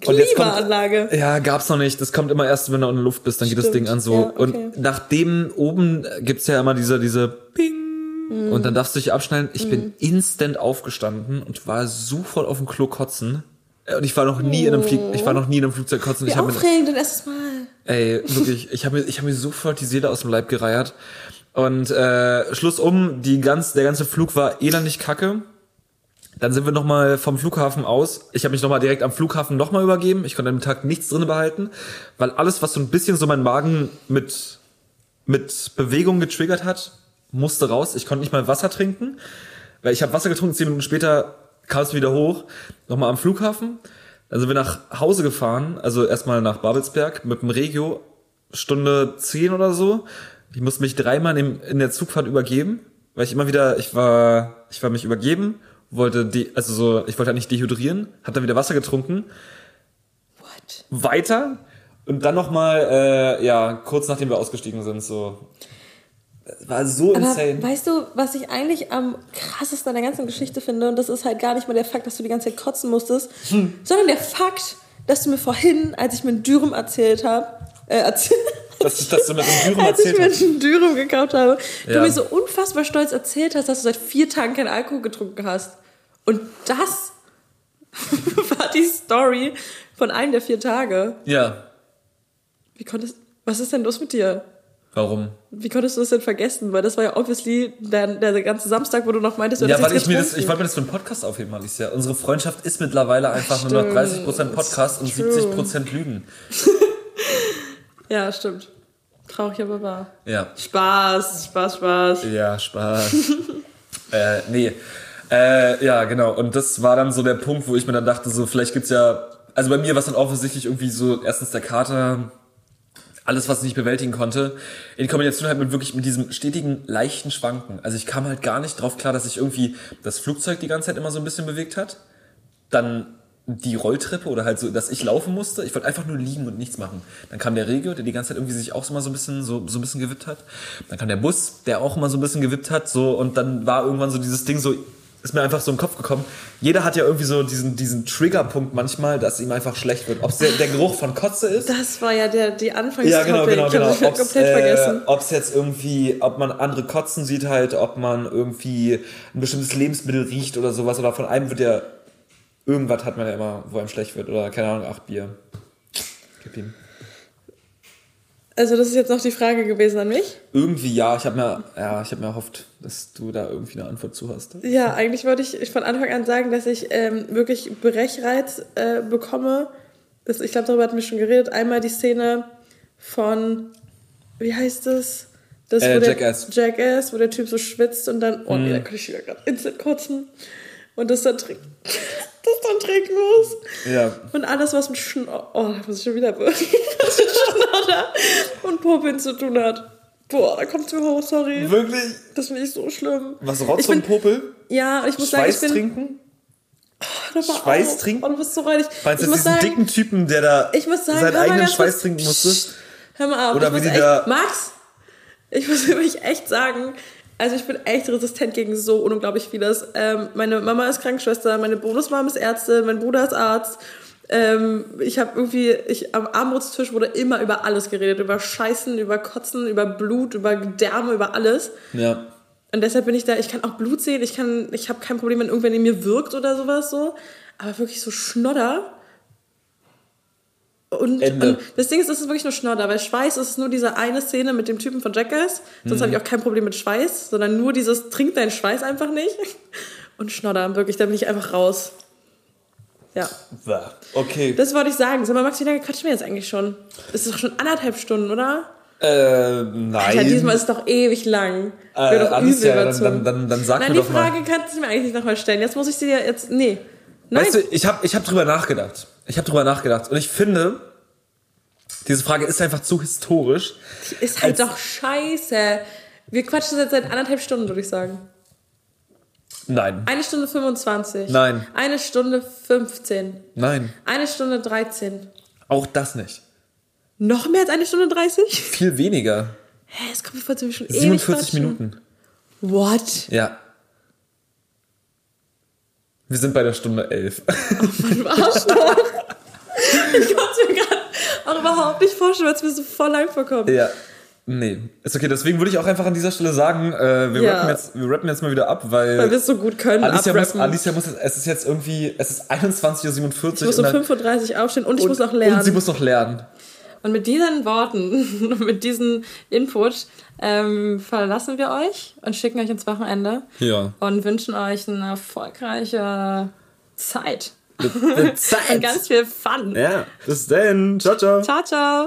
Jetzt kommt- Klimaanlage. Ja, gab's noch nicht. Das kommt immer erst, wenn du in der Luft bist, dann geht das Stimmt. Ding an so. Ja, okay. Und nachdem oben gibt's ja immer diese, diese Ping. Und dann darfst du dich abschneiden. Ich bin instant aufgestanden und war sofort auf dem Klo kotzen. Äh, Und ich war noch nie in einem Flieg ich war noch nie in einem Flugzeug kotzen. Wie Ich mir, aufregend, dein erstes Mal. ey, wirklich, ich habe mir, ich hab mir sofort die Seele aus dem Leib gereiert. Und äh, Schluss um, die ganz, der ganze Flug war elendig kacke. Dann sind wir nochmal vom Flughafen aus. Ich habe mich nochmal direkt am Flughafen nochmal übergeben. Ich konnte am Tag nichts drinne behalten, weil alles, was so ein bisschen so meinen Magen mit, mit Bewegung getriggert hat, musste raus. Ich konnte nicht mal Wasser trinken, weil ich habe Wasser getrunken, zehn Minuten später kam es wieder hoch. Nochmal am Flughafen. Dann sind wir nach Hause gefahren, also erstmal nach Babelsberg mit dem Regio, Stunde zehn oder so. Ich musste mich dreimal in, in der Zugfahrt übergeben, weil ich immer wieder, ich war, ich war mich übergeben, wollte die, also so, ich wollte halt nicht dehydrieren, hab dann wieder Wasser getrunken, What? weiter und dann nochmal, äh, ja, kurz nachdem wir ausgestiegen sind, so. War so Aber insane. weißt du, was ich eigentlich am krassesten an der ganzen Geschichte finde? Und das ist halt gar nicht mal der Fakt, dass du die ganze Zeit kotzen musstest, Hm. sondern der Fakt, dass du mir vorhin, als ich mir ein Dürüm erzählt habe, äh, erzählt, Dass, dass du mit dem Dürüm als ich erzählt mir hast. ein Dürüm gekauft habe, Ja. du mir so unfassbar stolz erzählt hast, dass du seit vier Tagen keinen Alkohol getrunken hast. Und das war die Story von einem der vier Tage. Ja. Wie konntest, was ist denn los mit dir? Warum? Wie konntest du das denn vergessen? Weil das war ja obviously der, der ganze Samstag, wo du noch meintest, du Ja, weil ich mir das, ich wollte mir das für einen Podcast aufheben, Alicia. Unsere Freundschaft ist mittlerweile einfach nur noch Stimmt. 30% Podcast und True. 70% Lügen. Ja, stimmt. Traurig, aber wahr. Ja. Spaß, Spaß, Spaß. Ja, Spaß. äh, nee. Äh, ja, genau. Und das war dann so der Punkt, wo ich mir dann dachte, so, vielleicht gibt's ja, also bei mir war es dann offensichtlich irgendwie so, erstens der Kater, alles, was ich nicht bewältigen konnte, in Kombination halt mit wirklich mit diesem stetigen, leichten Schwanken. Also ich kam halt gar nicht drauf klar, dass sich irgendwie das Flugzeug die ganze Zeit immer so ein bisschen bewegt hat. Dann die Rolltreppe oder halt so, dass ich laufen musste. Ich wollte einfach nur liegen und nichts machen. Dann kam der Regio, der die ganze Zeit irgendwie sich auch so mal so ein bisschen, so, so ein bisschen gewippt hat. Dann kam der Bus, der auch immer so ein bisschen gewippt hat, so, und dann war irgendwann so dieses Ding so, ist mir einfach so im Kopf gekommen. Jeder hat ja irgendwie so diesen, diesen Triggerpunkt manchmal, dass ihm einfach schlecht wird. Ob es der, der Geruch von Kotze ist. Das war ja der, die Anfangstopic. Ja, genau, genau, Ich genau. hab das Ob's, komplett äh, vergessen. ob's jetzt irgendwie, ob man andere kotzen sieht halt, ob man irgendwie ein bestimmtes Lebensmittel riecht oder sowas, oder von einem wird ja, irgendwas hat man ja immer, wo einem schlecht wird, oder keine Ahnung, acht Bier. Gib ihm. Also das ist jetzt noch die Frage gewesen an mich. Irgendwie ja, ich habe mir, ja, ich habe mir erhofft, dass du da irgendwie eine Antwort zu hast. Ja, eigentlich wollte ich von Anfang an sagen, dass ich ähm, wirklich Brechreiz äh, bekomme. Das, ich glaube, darüber hatten wir schon geredet. Einmal die Szene von, wie heißt das? Das, Äh, wo der, Jackass. Jackass, wo der Typ so schwitzt und dann, oh nee, Mhm. da könnte ich wieder gerade instant kotzen. Und das dann trinken, das dann trinken muss. Ja. Und alles, was mit Schnodder, oh, da muss ich schon wieder was mit Schnodder und Popeln zu tun hat. Boah, da kommt's mir hoch, sorry. Wirklich? Das finde ich so schlimm. Was, Rotz bin- und Popel? Ja, ich muss sagen, ich Schweiß bin. trinken? Mal Schweiß auf. trinken? Oh, du bist so reinig. Meinst du diesen sagen, dicken Typen, der da ich muss sagen, seinen eigenen Schweiß trinken musste? Hör mal auf. Oder ich muss wie die echt, da- Max, ich muss wirklich echt sagen, also ich bin echt resistent gegen so unglaublich vieles. Ähm, meine Mama ist Krankenschwester, meine Bonusmama ist Ärztin, mein Bruder ist Arzt. Ähm, ich habe irgendwie, ich, am Armutstisch wurde immer über alles geredet. Über Scheißen, über Kotzen, über Blut, über Gedärme, über alles. Ja. Und deshalb bin ich da, ich kann auch Blut sehen, ich kann, ich habe kein Problem, wenn irgendwer in mir wirkt oder sowas so. Aber wirklich so Schnodder. Und, und das Ding ist, es ist wirklich nur Schnodder, weil Schweiß ist nur diese eine Szene mit dem Typen von Jackass. Sonst habe ich auch kein Problem mit Schweiß, sondern nur dieses, trink deinen Schweiß einfach nicht. Und Schnodder, wirklich, da bin ich einfach raus. Ja. Okay. Das wollte ich sagen. Sag mal, Max, wie lange quatschen wir jetzt eigentlich schon? Es ist doch schon anderthalb Stunden, oder? Äh, nein. Alter, diesmal ist es doch ewig lang. Äh, doch übel dann, überzogen. dann, dann, dann sag Nein, mir die doch mal. Frage kannst du mir eigentlich nicht nochmal stellen. Jetzt muss ich sie dir jetzt. Nee. Nein. Weißt du, ich habe ich hab drüber nachgedacht. Ich habe drüber nachgedacht. Und ich finde, diese Frage ist einfach zu historisch. ist halt doch scheiße. Wir quatschen jetzt seit anderthalb Stunden, würde ich sagen. Nein. Eine Stunde 25. Nein. Eine Stunde 15. Nein. Eine Stunde 13. Auch das nicht. Noch mehr als eine Stunde 30? Viel weniger. Hä, es kommt mir vor, schon ewig 47 quatschen. Minuten. What? Ja. Wir sind bei der Stunde 11. Du Arschloch. ich konnte es mir gerade auch überhaupt nicht vorstellen, weil es mir so voll lang vorkommt. ja. Nee, ist okay. Deswegen würde ich auch einfach an dieser Stelle sagen, äh, wir, Ja. rappen jetzt, wir rappen jetzt mal wieder ab, weil, Weil wir es so gut können, Alicia, muss. Alicia muss, jetzt- es ist jetzt irgendwie, es ist 21.47 Uhr. ich muss um und dann- 5.30 Uhr aufstehen und ich und, muss noch lernen. Und sie muss noch lernen. Und mit diesen Worten, mit diesem Input ähm, verlassen wir euch und schicken euch ins Wochenende Ja. und wünschen euch eine erfolgreiche Zeit. Zeit. Und ganz viel Fun. Ja, bis dann. Ciao, ciao. Ciao, ciao.